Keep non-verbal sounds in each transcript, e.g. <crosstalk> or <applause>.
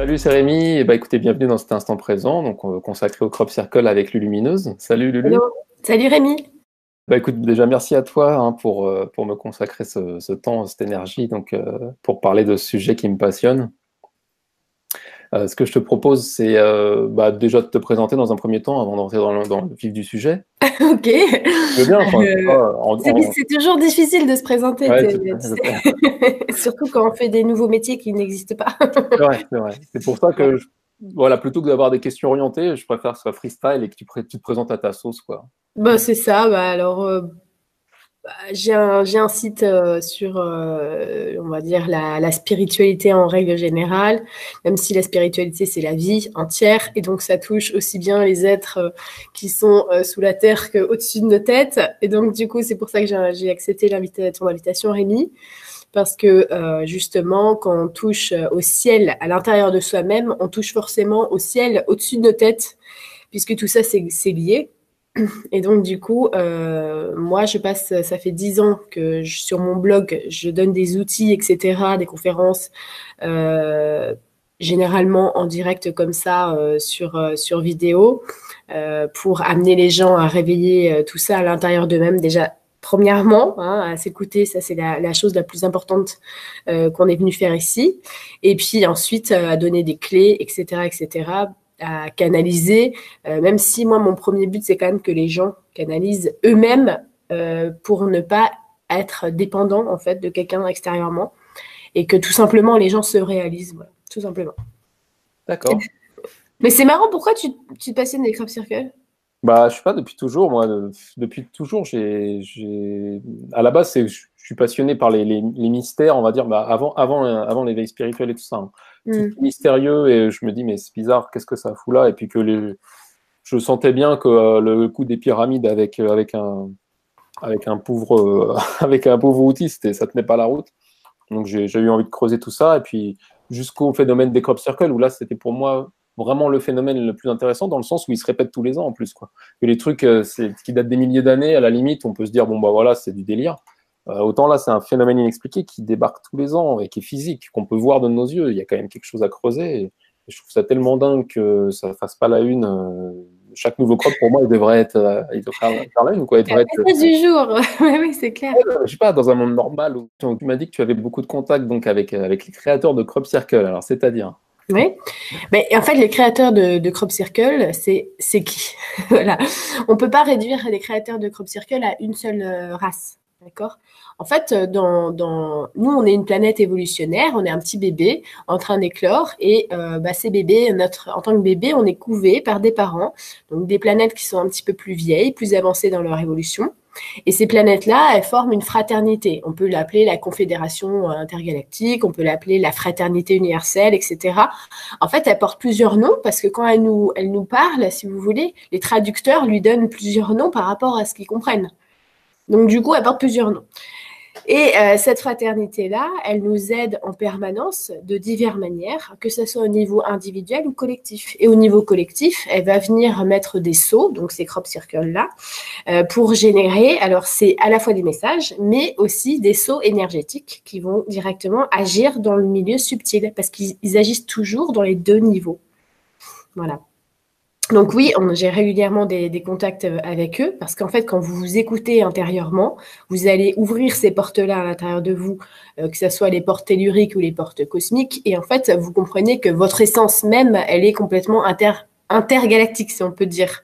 Salut, c'est Rémi. Et bah, écoutez, bienvenue dans cet instant présent, donc consacré au Crop Circle avec Lulumineuse. Salut Lulu. Salut Rémi. Bah, écoute, déjà merci à toi hein, pour, euh, pour me consacrer ce, ce, temps, cette énergie, donc euh, pour parler de ce sujet qui me passionne. Euh, ce que je te propose, c'est euh, bah, déjà de te présenter dans un premier temps avant d'entrer dans, dans, le vif du sujet. <laughs> ok. C'est toujours difficile de se présenter, <laughs> surtout quand on fait des nouveaux métiers qui n'existent pas. c'est vrai, c'est vrai. C'est pour ça que, voilà, plutôt que d'avoir des questions orientées, je préfère que ce soit freestyle et que tu, tu te présentes à ta sauce, quoi. Bah, c'est ça. Bah, alors, euh, j'ai un, un, site euh, sur, euh, on va dire, la, la, spiritualité en règle générale, même si la spiritualité, c'est la vie entière, et donc ça touche aussi bien les êtres euh, qui sont sous la terre qu'au-dessus de nos têtes. Et donc, du coup, c'est pour ça que j'ai accepté ton invitation, Rémi, parce que justement, quand on touche au ciel à l'intérieur de soi-même, on touche forcément au ciel au-dessus de nos têtes, puisque tout ça, c'est lié. Et donc, du coup, euh, moi, je passe, ça fait dix ans que sur mon blog, je donne des outils, etc., des conférences, euh, généralement en direct comme ça, euh, sur, euh, sur vidéo, euh, pour amener les gens à réveiller euh, tout ça à l'intérieur d'eux-mêmes. Déjà, premièrement, hein, à s'écouter, ça c'est la, la, chose la plus importante qu'on est venu faire ici. Et puis ensuite, à donner des clés, etc., etc., à canaliser, euh, même si moi, mon premier but, c'est quand même que les gens canalisent eux-mêmes euh, pour ne pas être dépendants, en fait, de quelqu'un extérieurement et que tout simplement, les gens se réalisent, voilà, tout simplement. D'accord. <laughs> Mais c'est marrant, pourquoi tu, tu te passionnes des crop circles? Bah, je sais pas, depuis toujours, moi, depuis toujours, j'ai, à la base, c'est, je suis passionné par les, les, les, mystères, on va dire, bah, avant, avant, avant l'éveil spirituel et tout ça. Hein. Mm. mystérieux et je me dis mais c'est bizarre, qu'est-ce que ça fout là? Et puis que les, je sentais bien que euh, le coup des pyramides avec euh, avec un avec un pauvre euh, <laughs> avec un pauvre outil, ça tenait pas la route. Donc j'ai eu envie de creuser tout ça et puis jusqu'au phénomène des crop circles où là c'était pour moi vraiment le phénomène le plus intéressant dans le sens où il se répète tous les ans en plus quoi. Que les trucs qui datent des milliers d'années à la limite on peut se dire bon bah voilà c'est du délire. Euh, autant là, c'est un phénomène inexpliqué qui débarque tous les ans et qui est physique, qu'on peut voir de nos yeux. Il y a quand même quelque chose à creuser. Et je trouve ça tellement dingue que ça ne fasse pas la une. Euh, chaque nouveau crop, pour moi, il devrait être, euh, il devrait faire la une, quoi. Il devrait être, du jour. <laughs> oui, c'est clair. je sais pas, dans un monde normal où tu m'as dit que tu avais beaucoup de contacts donc avec, avec les créateurs de Crop Circle. Alors, c'est-à-dire oui, mais en fait, les créateurs de, de Crop Circle, c'est qui? <laughs> Voilà, on peut pas réduire les créateurs de Crop Circle à une seule race. D'accord? En fait, euh, dans, dans, nous, on est une planète évolutionnaire, on est un petit bébé en train d'éclore, et euh, bah, ces bébés, notre, en tant que bébé, on est couvé par des parents, donc des planètes qui sont un petit peu plus vieilles, plus avancées dans leur évolution. Et ces planètes-là, elles forment une fraternité. On peut l'appeler la confédération intergalactique, on peut l'appeler la fraternité universelle, etc. En fait, elle porte plusieurs noms parce que quand elle nous, elle nous parle, si vous voulez, les traducteurs lui donnent plusieurs noms par rapport à ce qu'ils comprennent. Donc, du coup, elle porte plusieurs noms. Et euh, cette fraternité-là, elle nous aide en permanence de diverses manières, que ce soit au niveau individuel ou collectif. Et au niveau collectif, elle va venir mettre des sauts, donc ces crop circles-là, euh, pour générer, alors c'est à la fois des messages, mais aussi des sauts énergétiques qui vont directement agir dans le milieu subtil, parce qu'ils agissent toujours dans les deux niveaux. Voilà. Donc oui, j'ai régulièrement des, contacts euh, avec eux parce qu'en fait, quand vous vous écoutez intérieurement, vous allez ouvrir ces portes-là à l'intérieur de vous, euh, que ce soit les portes telluriques ou les portes cosmiques, et en fait, vous comprenez que votre essence même, elle est complètement inter intergalactique, si on peut dire.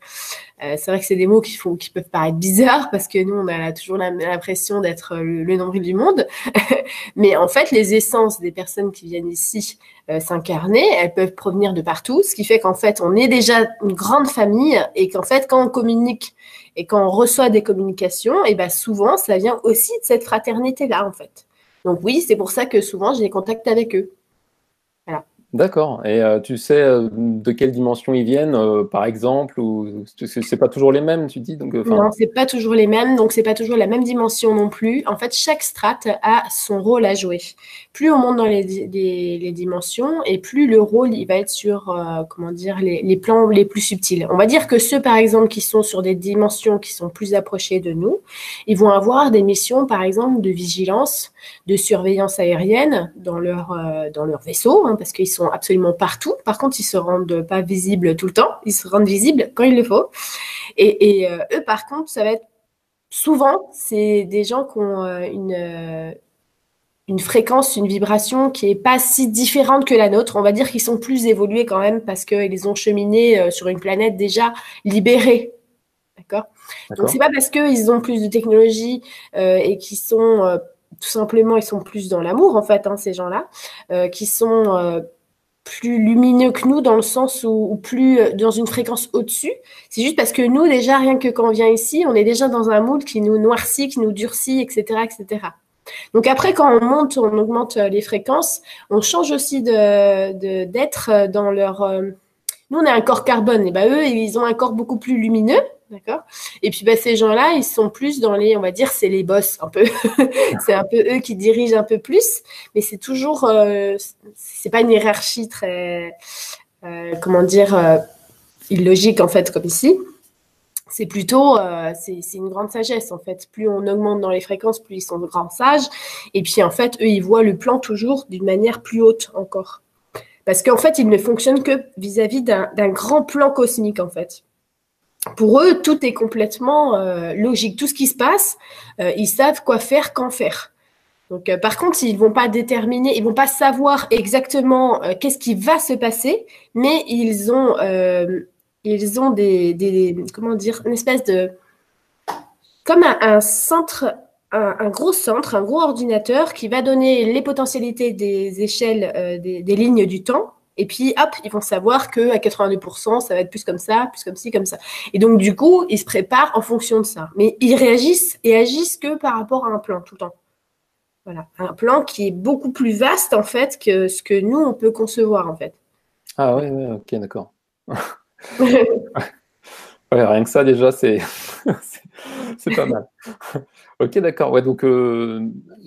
Euh, c'est vrai que c'est des mots qui, font, qui peuvent paraître bizarres parce que nous, on a toujours l'impression d'être le, nombril du monde. <laughs> Mais en fait, les essences des personnes qui viennent ici euh, s'incarner, elles peuvent provenir de partout, ce qui fait qu'en fait, on est déjà une grande famille et qu'en fait, quand on communique et quand on reçoit des communications, et ben souvent, ça vient aussi de cette fraternité-là, en fait. Donc oui, c'est pour ça que souvent, j'ai des contacts avec eux. D'accord. Et euh, tu sais euh, de quelle dimension ils viennent, euh, par exemple, ou c'est pas toujours les mêmes, tu dis donc. Non, c'est pas toujours les mêmes, donc c'est pas toujours la même dimension non plus. En fait, chaque strate a son rôle à jouer. Plus on monte dans les, les, dimensions, et plus le rôle il va être sur comment dire les, les, plans les plus subtils. On va dire que ceux, par exemple, qui sont sur des dimensions qui sont plus approchées de nous, ils vont avoir des missions, par exemple, de vigilance, de surveillance aérienne dans leur dans leur vaisseau, hein, parce qu'ils sont sont absolument partout. Par contre, ils se rendent pas visibles tout le temps. Ils se rendent visibles quand il le faut. Et, euh, eux, par contre, ça va être souvent, c'est des gens qui ont euh, une, une fréquence, une vibration qui est pas si différente que la nôtre. On va dire qu'ils sont plus évolués quand même parce qu'ils ont cheminé sur une planète déjà libérée. D'accord? Donc, c'est pas parce qu'ils ont plus de technologie et qu'ils sont tout simplement, ils sont plus dans l'amour, en fait, hein, ces gens-là, euh, qui sont euh, plus lumineux que nous dans le sens où, plus euh, dans une fréquence au-dessus. C'est juste parce que nous, déjà, rien que quand on vient ici, on est déjà dans un moule qui nous noircit, qui nous durcit, etc., etc. Donc après, quand on monte, on augmente les fréquences, on change aussi de d'être dans leur. Nous, on a un corps carbone, et ben eux, ils ont un corps beaucoup plus lumineux. D'accord? Et puis bah, ces gens-là, ils sont plus dans les, on va dire, c'est les boss un peu. <laughs> c'est un peu eux qui dirigent un peu plus, mais c'est toujours, euh, c'est pas une hiérarchie très, euh, comment dire, euh, illogique en fait comme ici. C'est plutôt, euh, c'est une grande sagesse en fait. Plus on augmente dans les fréquences, plus ils sont de grands sages. Et puis en fait, eux, ils voient le plan toujours d'une manière plus haute encore. Parce qu'en fait, ils ne fonctionnent que vis-à-vis d'un grand plan cosmique en fait pour eux, tout est complètement euh, logique. Tout ce qui se passe, euh, ils savent quoi faire, quand faire. Donc, euh, par contre, ils vont pas déterminer, ils vont pas savoir exactement qu'est-ce qui va se passer, mais ils ont, ils ont des, comment dire, une espèce de, comme un, centre, un, gros centre, un gros ordinateur qui va donner les potentialités des échelles, des lignes du temps et puis, hop, ils vont savoir que à 82%, ça va être plus comme ça, plus comme ci, comme ça. Et donc, du coup, ils se préparent en fonction de ça. Mais ils réagissent et agissent que par rapport à un plan tout le temps. Voilà, un plan qui est beaucoup plus vaste en fait que ce que nous on peut concevoir en fait. Ah ouais, ouais ok, d'accord. <laughs> rien que ça déjà, c'est <laughs> pas mal. Ok, d'accord. Ouais, donc euh,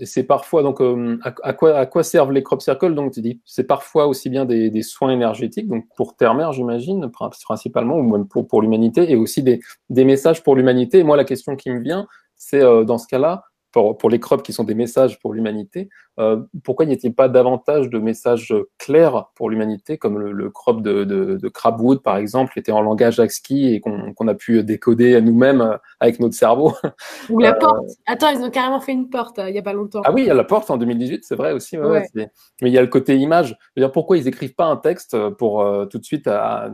c'est parfois donc euh, à, quoi à quoi servent les crop circles Donc tu dis? C'est parfois aussi bien des, des, soins énergétiques donc pour terre-mère j'imagine principalement ou même pour pour l'humanité et aussi des, des messages pour l'humanité. Moi la question qui me vient c'est euh, dans ce cas-là pour, les crops qui sont des messages pour l'humanité, euh, pourquoi n'y a-t-il pas davantage de messages clairs pour l'humanité, comme le, crop de, de, Crabwood, par exemple, était en langage ASCII et qu'on a pu décoder nous-mêmes euh, avec notre cerveau? Ou la euh, porte. Attends, ils ont carrément fait une porte il n'y a pas longtemps. Ah oui, il y a la porte en 2018, c'est vrai aussi. mais il y a le côté image. Je veux dire, pourquoi ils écrivent pas un texte pour tout de suite à,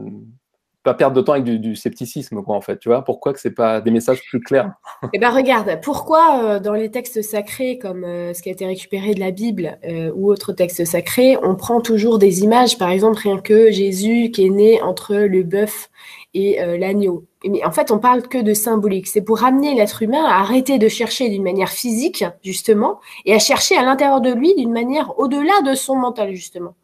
pas perdre de temps avec du, scepticisme, quoi, en fait. Tu vois, pourquoi que c'est pas des messages plus clairs? <laughs> Eh ben, regarde, pourquoi euh, dans les textes sacrés, comme euh, ce qui a été récupéré de la Bible euh, ou autres textes sacrés, on prend toujours des images, par exemple, rien que Jésus qui est né entre le bœuf et l'agneau. Mais en fait, on parle que de symbolique. C'est pour amener l'être humain à arrêter de chercher d'une manière physique, justement, et à chercher à l'intérieur de lui d'une manière au-delà de son mental, justement.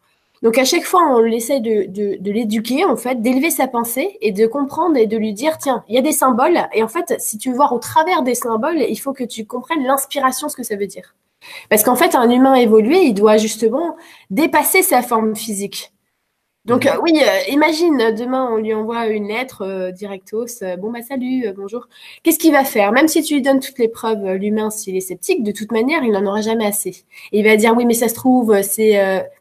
Donc à chaque fois, on essaie de, de, de l'éduquer, en fait, d'élever sa pensée et de comprendre et de lui dire, tiens, il y a des symboles. Et en fait, si tu veux voir au travers des symboles, il faut que tu comprennes l'inspiration, ce que ça veut dire. Parce qu'en fait, un humain évolué, il doit justement dépasser sa forme physique. Donc euh, oui, euh, imagine demain on lui envoie une lettre euh, directos, bon bah salut, bonjour. Qu'est-ce qu'il va faire? Même si tu lui donnes toutes les preuves, l'humain s'il est sceptique, de toute manière il n'en aura jamais assez. Et il va dire oui mais ça se trouve c'est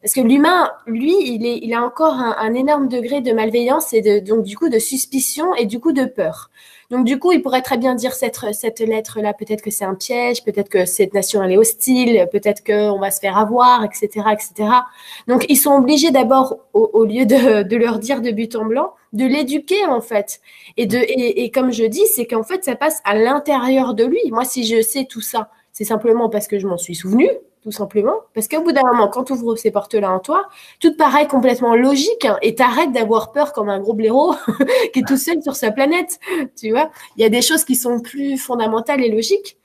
parce que l'humain, lui, il est, il a encore un, un, énorme degré de malveillance et de donc du coup de suspicion et du coup de peur. Donc du coup, il pourrait très bien dire cette, cette lettre-là, peut-être que c'est un piège, peut-être que cette nation elle est hostile, peut-être qu'on va se faire avoir, etc., etc. Donc ils sont obligés d'abord, au, lieu de, de, leur dire de but en blanc, de l'éduquer en fait. Et de et, et comme je dis, c'est qu'en fait ça passe à l'intérieur de lui. Moi, si je sais tout ça, c'est simplement parce que je m'en suis souvenu, tout simplement. Parce qu'au bout d'un moment, quand tu ouvres ces portes-là en toi, tout paraît complètement logique hein, et t'arrêtes d'avoir peur comme un gros blaireau <laughs> qui est tout seul sur sa planète. Tu vois, il y a des choses qui sont plus fondamentales et logiques.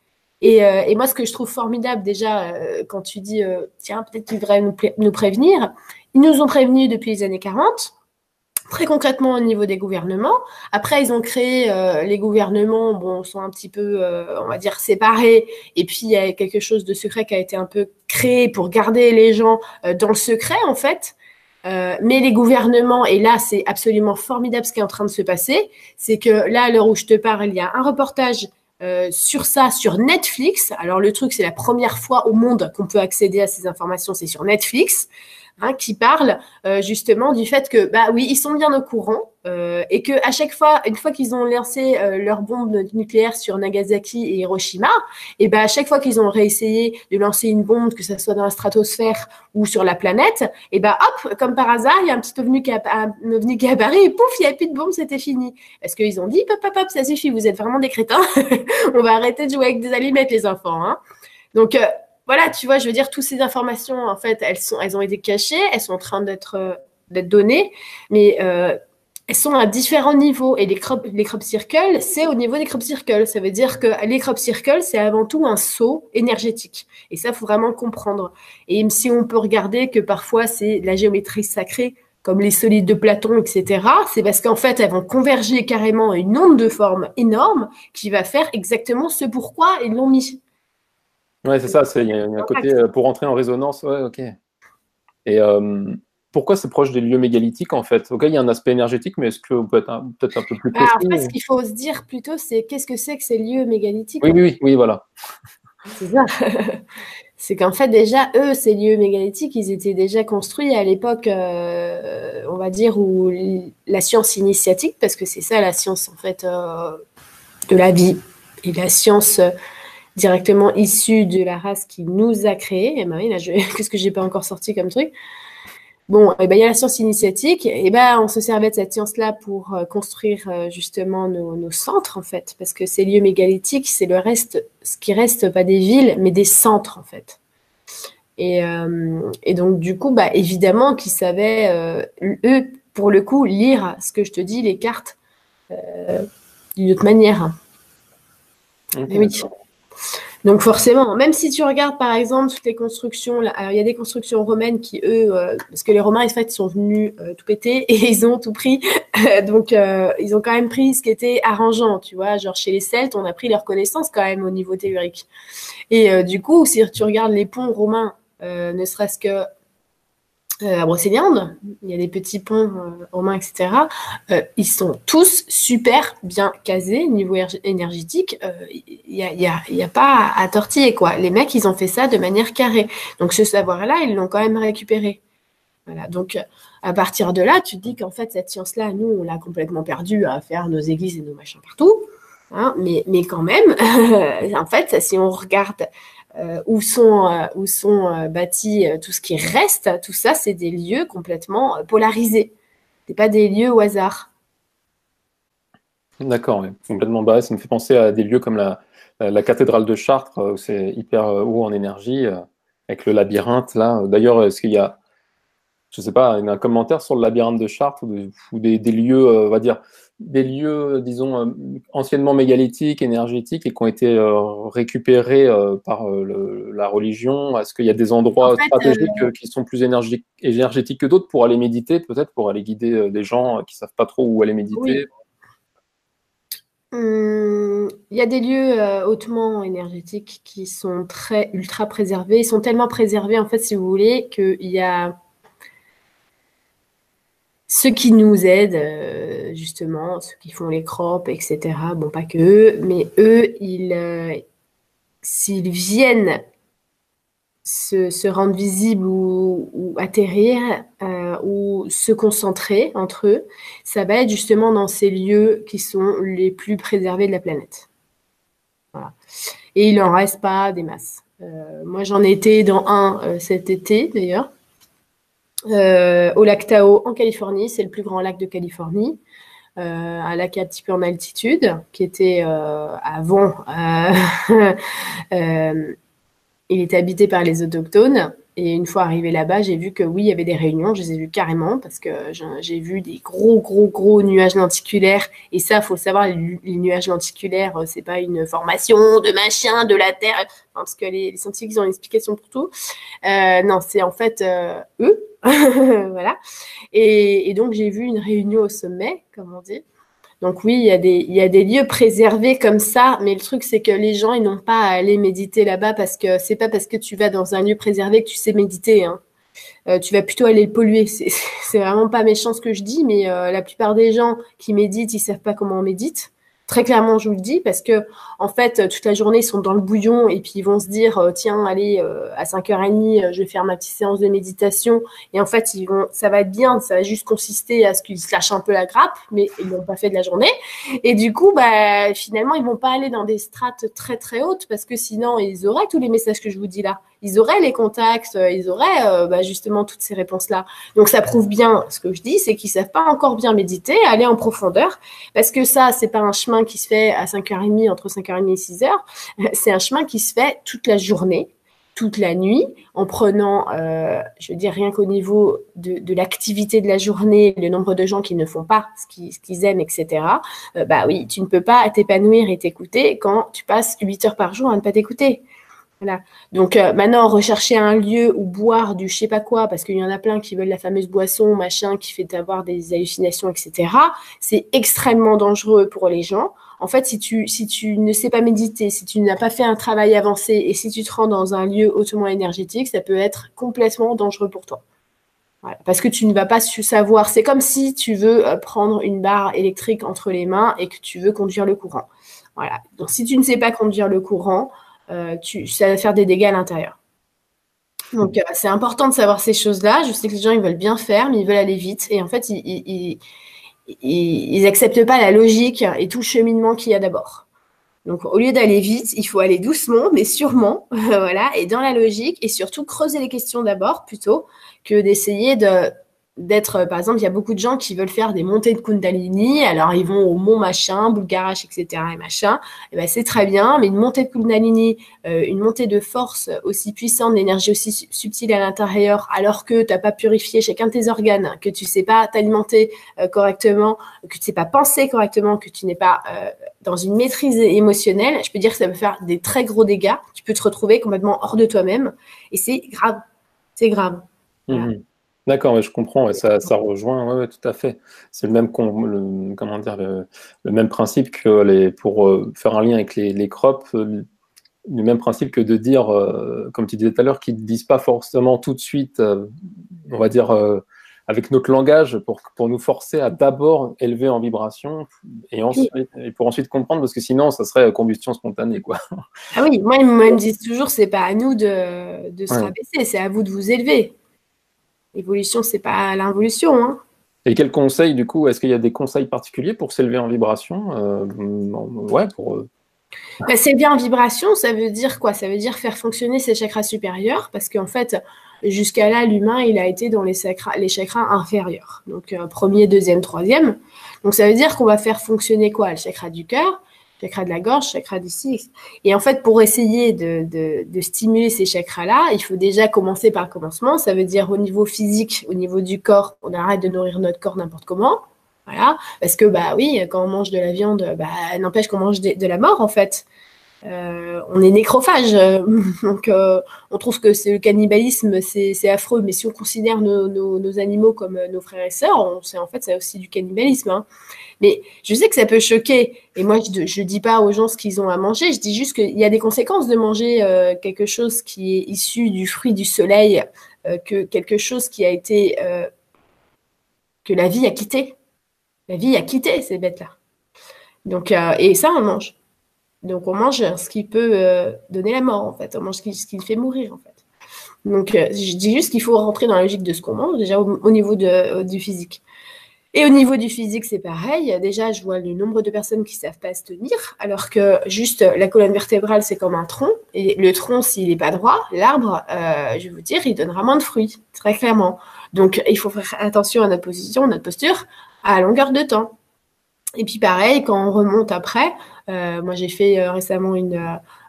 Et, euh, et moi, ce que je trouve formidable déjà, euh, quand tu dis, euh, tiens, peut-être qu'ils devraient nous, nous prévenir, ils nous ont prévenus depuis les années 40 très concrètement au niveau des gouvernements. Après, ils ont créé euh, les gouvernements, bon, sont un petit peu, euh, on va dire, séparés. Et puis il y a quelque chose de secret qui a été un peu créé pour garder les gens euh, dans le secret, en fait. mais les gouvernements, et là c'est absolument formidable ce qui est en train de se passer, c'est que là, à l'heure où je te parle, il y a un reportage sur ça sur Netflix. Alors le truc, c'est la première fois au monde qu'on peut accéder à ces informations, c'est sur Netflix. Hein, qui parle euh, justement du fait que, bah oui, ils sont bien au courant euh, et que à chaque fois, une fois qu'ils ont lancé euh, leur bombe nucléaire sur Nagasaki et Hiroshima, et ben à chaque fois qu'ils ont réessayé de lancer une bombe, que ce soit dans la stratosphère ou sur la planète, et ben hop, comme par hasard, il y a un petit ovni qui, a, un ovni qui apparaît et pouf, il n'y a plus de bombe, c'était fini. Parce qu'ils ont dit, pop, pop, pop, ça suffit, vous êtes vraiment des crétins, <laughs> on va arrêter de jouer avec des allumettes, les enfants. Hein. Donc euh, voilà, tu vois, je veux dire, toutes ces informations, en fait, elles, sont, elles ont été cachées, elles sont en train d'être euh, données, mais euh, elles sont à différents niveaux. Et les crop, les circles, c'est au niveau des crop circles. Ça veut dire que les crop circles, c'est avant tout un saut énergétique. Et ça, faut vraiment comprendre. Et même si on peut regarder que parfois c'est la géométrie sacrée, comme les solides de Platon, etc., c'est parce qu'en fait, elles vont converger carrément à une onde de forme énorme qui va faire exactement ce pourquoi ils l'ont mis. Ouais, c'est ça. Il y, a un côté euh, pour entrer en résonance. Ouais, ok. Et euh, pourquoi c'est proche des lieux mégalithiques en fait? Ok, il y a un aspect énergétique, mais est-ce que vous pouvez être peut-être un peu plus précis bah, Ce qu'il faut se dire plutôt, c'est qu'est-ce que c'est que ces lieux mégalithiques? Oui, oui, oui, voilà. C'est ça. <laughs> c'est qu'en fait déjà eux, ces lieux mégalithiques, ils étaient déjà construits à l'époque, euh, on va dire, où la science initiatique, parce que c'est ça la science en fait de la vie et la science directement issu de la race qui nous a créés. Et ben oui, là, <laughs> qu'est-ce que j'ai pas encore sorti comme truc? Bon, et ben, il y a la science initiatique. Et ben, on se servait de cette science-là pour euh, construire euh, justement nos, centres, en fait. Parce que ces lieux mégalithiques, c'est le reste, ce qui reste pas des villes, mais des centres, en fait. Et, euh, et donc, du coup, bah, évidemment qu'ils savaient, eux, pour le coup, lire ce que je te dis, les cartes, d'une autre manière. oui. Donc forcément, même si tu regardes par exemple toutes les constructions, alors il y a des constructions romaines qui eux, euh, parce que les Romains en fait sont venus euh, tout péter <laughs> et ils ont tout pris, donc euh, ils ont quand même pris ce qui était arrangeant, tu vois, genre chez les Celtes on a pris leur connaissance quand même au niveau théorique. Et du coup, si tu regardes les ponts romains, ne serait-ce que euh, à Brocéliande, il y a des petits ponts euh, romains, etc. Euh, ils sont tous super bien casés niveau énergétique. Il n'y a, y a, pas à tortiller, quoi. Les mecs, ils ont fait ça de manière carrée. Donc, ce savoir-là, ils l'ont quand même récupéré. Donc, à partir de là, tu te dis qu'en fait, cette science-là, nous, on l'a complètement perdue à faire nos églises et nos machins partout. Hein, mais, mais quand même, <laughs> en fait, si on regarde euh, où sont, euh, où sont euh, bâtis tout ce qui reste, tout ça, c'est des lieux complètement polarisés. Ce pas des lieux au hasard. D'accord, complètement bas. Ça me fait penser à des lieux comme la, la cathédrale de Chartres, où c'est hyper haut en énergie, avec le labyrinthe là. D'ailleurs, est-ce qu'il y a, je sais pas, un commentaire sur le labyrinthe de Chartres ou des, des lieux, on va dire, des lieux, disons, euh, anciennement mégalithiques, énergétiques et qui ont été euh, récupérés euh, par la religion. Est-ce qu'il y a des endroits stratégiques qui sont plus énergétiques que d'autres pour aller méditer, peut-être pour aller guider des gens qui ne savent pas trop où aller méditer? Hum, Il y a des lieux hautement énergétiques qui sont très ultra préservés. Ils sont tellement préservés, en fait, si vous voulez, qu'il y a ceux qui nous aident, euh, justement, ceux qui font les crops, etc. Bon, pas que eux, mais eux, ils, euh, s'ils viennent se, rendre visibles ou, atterrir euh, ou se concentrer entre eux, ça va être justement dans ces lieux qui sont les plus préservés de la planète. Voilà. Et il n'en reste pas des masses. moi, j'en étais dans un cet été, d'ailleurs. Euh, au lac Tahoe en Californie. C'est le plus grand lac de Californie. Euh, un lac un petit peu en altitude, qui était euh, avant, <laughs> il était habité par les autochtones. Et une fois arrivé là-bas, j'ai vu que oui, il y avait des réunions. Je les ai vues carrément parce que j'ai vu des gros, gros, gros nuages lenticulaires. Et ça, faut savoir, les, nuages lenticulaires, c'est pas une formation de machin, de la Terre, parce que les, scientifiques ont une explication pour tout. non, c'est en fait eux <laughs> voilà. Et, donc, j'ai vu une réunion au sommet, comme on dit. Donc oui, il y, a des, il y a des lieux préservés comme ça, mais le truc c'est que les gens ils n'ont pas à aller méditer là-bas parce que c'est pas parce que tu vas dans un lieu préservé que tu sais méditer. Hein. Euh, tu vas plutôt aller le polluer. <laughs> C'est vraiment pas méchant ce que je dis, mais euh, la plupart des gens qui méditent, ils savent pas comment on médite. Très clairement, je vous le dis, parce que en fait, toute la journée, ils sont dans le bouillon et puis ils vont se dire, euh, tiens, allez, euh, à 5h30, euh, je vais faire ma petite séance de méditation. Et en fait, ça va être bien, ça va juste consister à ce qu'ils se lâchent un peu la grappe, mais ils l'ont pas fait de la journée. Et du coup, bah, finalement, ils vont pas aller dans des strates très très hautes parce que sinon, ils auraient tous les messages que je vous dis là. Ils auraient les contacts, ils auraient bah, justement toutes ces réponses-là. Donc, ça prouve bien ce que je dis, c'est qu'ils savent pas encore bien méditer, aller en profondeur, parce que ça, c'est pas un chemin qui se fait à 5h30, entre 5h30 et 6h. <laughs> C'est un chemin qui se fait toute la journée, toute la nuit, en prenant, euh, je veux dire, rien qu'au niveau de, l'activité de la journée, le nombre de gens qui ne font pas ce qu'ils aiment, etc. Euh, bah oui, tu ne peux pas t'épanouir et t'écouter quand tu passes 8 heures par jour à ne pas t'écouter. Voilà. Donc euh, maintenant, rechercher un lieu où boire du je sais pas quoi, parce qu'il y en a plein qui veulent la fameuse boisson, machin, qui fait avoir des hallucinations, etc. C'est extrêmement dangereux pour les gens. En fait, si tu, si tu ne sais pas méditer, si tu n'as pas fait un travail avancé et si tu te rends dans un lieu hautement énergétique, ça peut être complètement dangereux pour toi. Parce que tu ne vas pas savoir. C'est comme si tu veux euh, prendre une barre électrique entre les mains et que tu veux conduire le courant. Voilà. Donc, si tu ne sais pas conduire le courant, tu, ça va faire des dégâts à l'intérieur. Donc, euh, c'est important de savoir ces choses-là. Je sais que les gens, ils veulent bien faire, mais ils veulent aller vite. Et en fait, ils, ils, pas la logique et tout cheminement qu'il y a d'abord. Donc, au lieu d'aller vite, il faut aller doucement, mais sûrement, <laughs> voilà, et dans la logique, et surtout creuser les questions d'abord, plutôt que d'essayer de d'être, euh, par exemple, il y a beaucoup de gens qui veulent faire des montées de Kundalini, alors ils vont au mont machin, Bulgarash, etc. et machin, eh ben c'est très bien, mais une montée de Kundalini, euh, une montée de force aussi puissante, d'énergie aussi subtile à l'intérieur, alors que tu n'as pas purifié chacun de tes organes, que tu sais pas t'alimenter euh, correctement, que tu sais pas penser correctement, que tu n'es pas dans une maîtrise émotionnelle, je peux dire que ça peut faire des très gros dégâts, tu peux te retrouver complètement hors de toi-même, et c'est grave, c'est grave. Mmh D'accord, je comprends, et ça, ça rejoint, ouais, tout à fait. C'est le même, le, comment dire, le, même principe que les, pour euh, faire un lien avec les, les crops, euh, le même principe que de dire, euh, comme tu disais tout à l'heure, qu'ils ne disent pas forcément tout de suite, on va dire, avec notre langage, pour, pour nous forcer à d'abord élever en vibration et, ensuite, et pour ensuite comprendre, parce que sinon, ça serait combustion spontanée. Quoi. Ah oui, moi, ils me <laughs> disent toujours, c'est pas à nous de, de se rabaisser, c'est à vous de vous élever. L'évolution, c'est pas l'involution. Hein. Et quels conseils, du coup, est-ce qu'il y a des conseils particuliers pour s'élever en vibration euh, Ouais, pour. Euh, bah, s'élever en vibration, ça veut dire quoi? Ça veut dire faire fonctionner ses chakras supérieurs, parce qu'en fait, jusqu'à là, l'humain, il a été dans les chakras, les chakras inférieurs. Donc, euh, premier, deuxième, troisième. Donc, ça veut dire qu'on va faire fonctionner quoi? Le chakra du cœur, chakra de la gorge, chakra d'ici. Et en fait, pour essayer de, stimuler ces chakras-là, il faut déjà commencer par commencement. Ça veut dire au niveau physique, au niveau du corps, on arrête de nourrir notre corps n'importe comment. Voilà. Parce que, bah oui, quand on mange de la viande, bah, n'empêche qu'on mange de, la mort, en fait. Euh, on est nécrophage, <laughs> donc euh, on trouve que c'est le cannibalisme, c'est affreux. Mais si on considère nos, animaux comme nos frères et sœurs, on sait en fait c'est aussi du cannibalisme. Hein. Mais je sais que ça peut choquer. Et moi, je ne dis pas aux gens ce qu'ils ont à manger. Je dis juste qu'il y a des conséquences de manger euh, quelque chose qui est issu du fruit du soleil, euh, que quelque chose qui a été. Euh, que la vie a quitté. La vie a quitté ces bêtes-là. Donc, et ça, on mange. Donc, on mange ce qui peut donner la mort, en fait. On mange ce qui, fait mourir, en fait. Donc, je dis juste qu'il faut rentrer dans la logique de ce qu'on mange, déjà au, niveau de, du physique. Et au niveau du physique, c'est pareil. Déjà, je vois le nombre de personnes qui ne savent pas se tenir, alors que juste la colonne vertébrale, c'est comme un tronc. Et le tronc, s'il n'est pas droit, l'arbre, euh, je vais vous dire, il donnera moins de fruits, très clairement. Donc, il faut faire attention à notre position, notre posture, à longueur de temps. Et puis pareil, quand on remonte après, euh, moi j'ai fait euh, récemment une,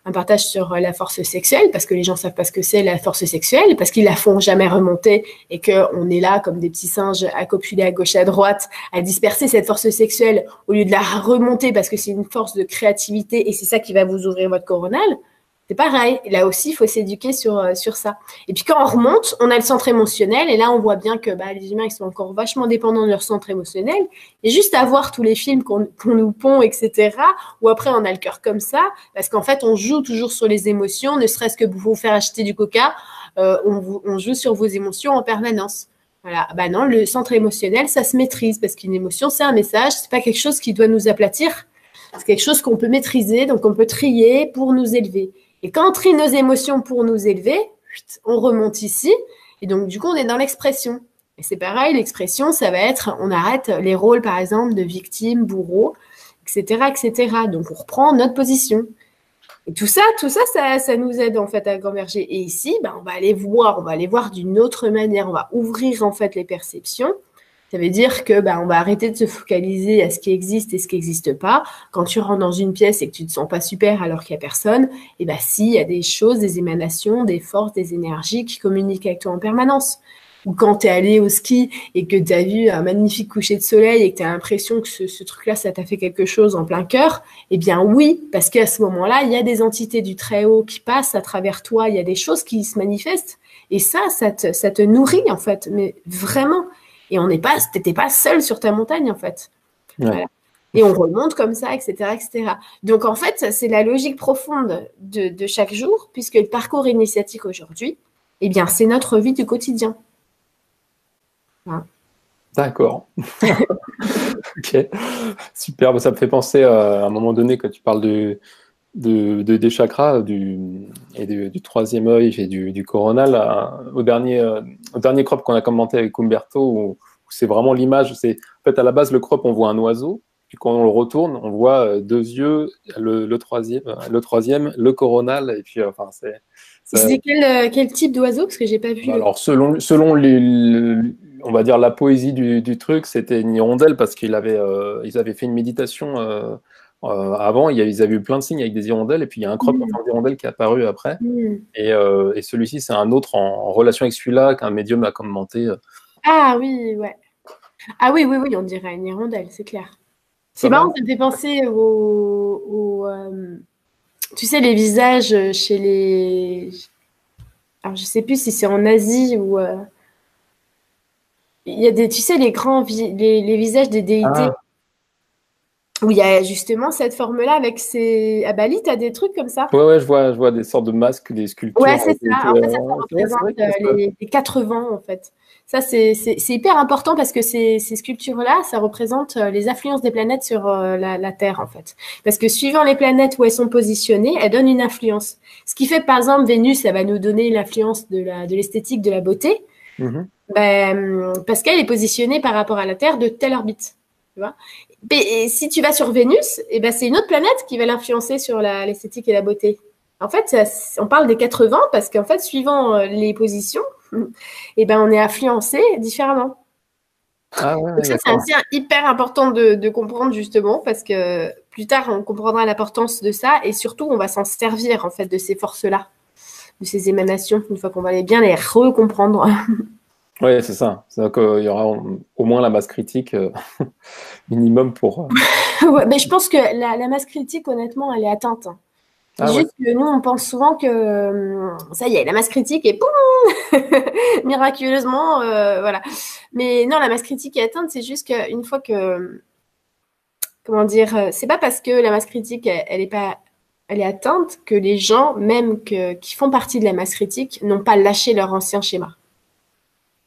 un partage sur la force sexuelle, parce que les gens savent pas ce que c'est la force sexuelle, parce qu'ils la font jamais remonter et qu'on est là comme des petits singes à copuler à gauche à droite, à disperser cette force sexuelle au lieu de la remonter parce que c'est une force de créativité et c'est ça qui va vous ouvrir votre coronal. C'est pareil. Là aussi, il faut s'éduquer sur, euh, sur ça. Et puis quand on remonte, on a le centre émotionnel. Et là, on voit bien que bah, les humains, ils sont encore vachement dépendants de leur centre émotionnel. Et juste à voir tous les films qu'on nous pond, etc., ou après, on a le cœur comme ça, parce qu'en fait, on joue toujours sur les émotions, ne serait-ce que pour vous faire acheter du coca, euh, on, on joue sur vos émotions en permanence. Voilà. Bah non, le centre émotionnel, ça se maîtrise, parce qu'une émotion, c'est un message, c'est pas quelque chose qui doit nous aplatir C'est quelque chose qu'on peut maîtriser, donc on peut trier pour nous élever. Et quand on trie nos émotions pour nous élever, on remonte ici. Et donc, du coup, on est dans l'expression. Et c'est pareil, l'expression, ça va être, on arrête les rôles, par exemple, de victime, bourreau, etc., etc. Donc, on reprend notre position. Et tout ça, tout ça, ça, nous aide en fait à converger. Et ici, ben, on va aller voir, on va aller voir d'une autre manière. On va ouvrir en fait les perceptions. Ça veut dire que ben, on va arrêter de se focaliser à ce qui existe et ce qui n'existe pas. Quand tu rentres dans une pièce et que tu te sens pas super alors qu'il y a personne, et eh ben si, il y a des choses, des émanations, des forces, des énergies qui communiquent avec toi en permanence ou quand tu es allé au ski et que tu vu un magnifique coucher de soleil et que tu as l'impression que ce, truc-là, ça t'a fait quelque chose en plein cœur, eh bien oui, parce qu'à ce moment-là, il y a des entités du Très-Haut qui passent à travers toi, il y a des choses qui se manifestent. Et ça, ça te, ça te nourrit en fait, mais vraiment. Et on n'est pas, t'étais pas seul sur ta montagne en fait. Et on remonte comme ça, etc., etc. Donc en fait, c'est la logique profonde de, de chaque jour, puisque le parcours initiatique aujourd'hui, eh bien, c'est notre vie du quotidien. D'accord. <laughs> ok, super. Ça me fait penser à, un moment donné quand tu parles de, de, des chakras du, et du, troisième œil et du, coronal au dernier, euh, au dernier crop qu'on a commenté avec Umberto où, c'est vraiment l'image. C'est en fait à la base le crop on voit un oiseau puis quand on le retourne on voit euh, deux yeux, le, troisième, euh, le troisième, le coronal et puis enfin c'est. C'est quel, quel, type d'oiseau? Parce que j'ai pas vu. Alors selon selon les, on va dire la poésie du, truc, c'était une hirondelle parce qu'ils avaient, euh, ils avaient fait une méditation euh, euh, avant. Il y ils avaient eu plein de signes avec des hirondelles et puis il y a un croc mmh. d'hirondelle qui est apparu après. Mm. Et, celui-ci, c'est un autre en, relation avec celui-là qu'un médium a commenté. Ah oui, ouais. Ah oui, oui, oui, on dirait une hirondelle, c'est clair. C'est marrant, ça me fait penser au, tu sais, les visages chez les. Alors, je sais plus si c'est en Asie ou il y a des, tu sais, les grands, les, visages des déités. Ah. Où il y a justement cette forme-là avec ces. À Bali, tu as des trucs comme ça? Ouais, ouais, je vois, je vois des sortes de masques, des sculptures. Ouais, c'est ça. En fait, ça, représente les, quatre vents, en fait. Ça, c'est hyper important parce que ces, ces sculptures-là, ça représente euh, les influences des planètes sur euh, la, la, Terre, en fait. Parce que suivant les planètes où elles sont positionnées, elles donnent une influence. Ce qui fait, par exemple, Vénus, ça va nous donner l'influence de l'esthétique, de, de la beauté. Mhm. Ben, parce qu'elle est positionnée par rapport à la Terre de telle orbite. Tu vois? Et si tu vas sur Vénus, et eh ben, c'est une autre planète qui va l'influencer sur l'esthétique et la beauté. En fait, on parle des 80 parce qu'en fait, suivant euh, les positions, <laughs> eh ben, on est influencé différemment. Ah ça, c'est hyper important de, de, comprendre justement parce que plus tard, on comprendra l'importance de ça et surtout, on va s'en servir en fait de ces forces-là de ces émanations, une fois qu'on va bien les recomprendre. <laughs> Oui, c'est ça. C'est qu'il y aura au moins la masse critique euh, <laughs> minimum pour. Euh, <laughs> ouais, mais je pense que la, masse critique, honnêtement, elle est atteinte. Ah juste que nous, on pense souvent que euh, ça y est, la masse critique est boum <laughs> miraculeusement, voilà. Mais non, la masse critique est atteinte, c'est juste qu'une fois que, comment dire, c'est pas parce que la masse critique, elle, elle est pas elle est atteinte que les gens, même qui font partie de la masse critique, n'ont pas lâché leur ancien schéma.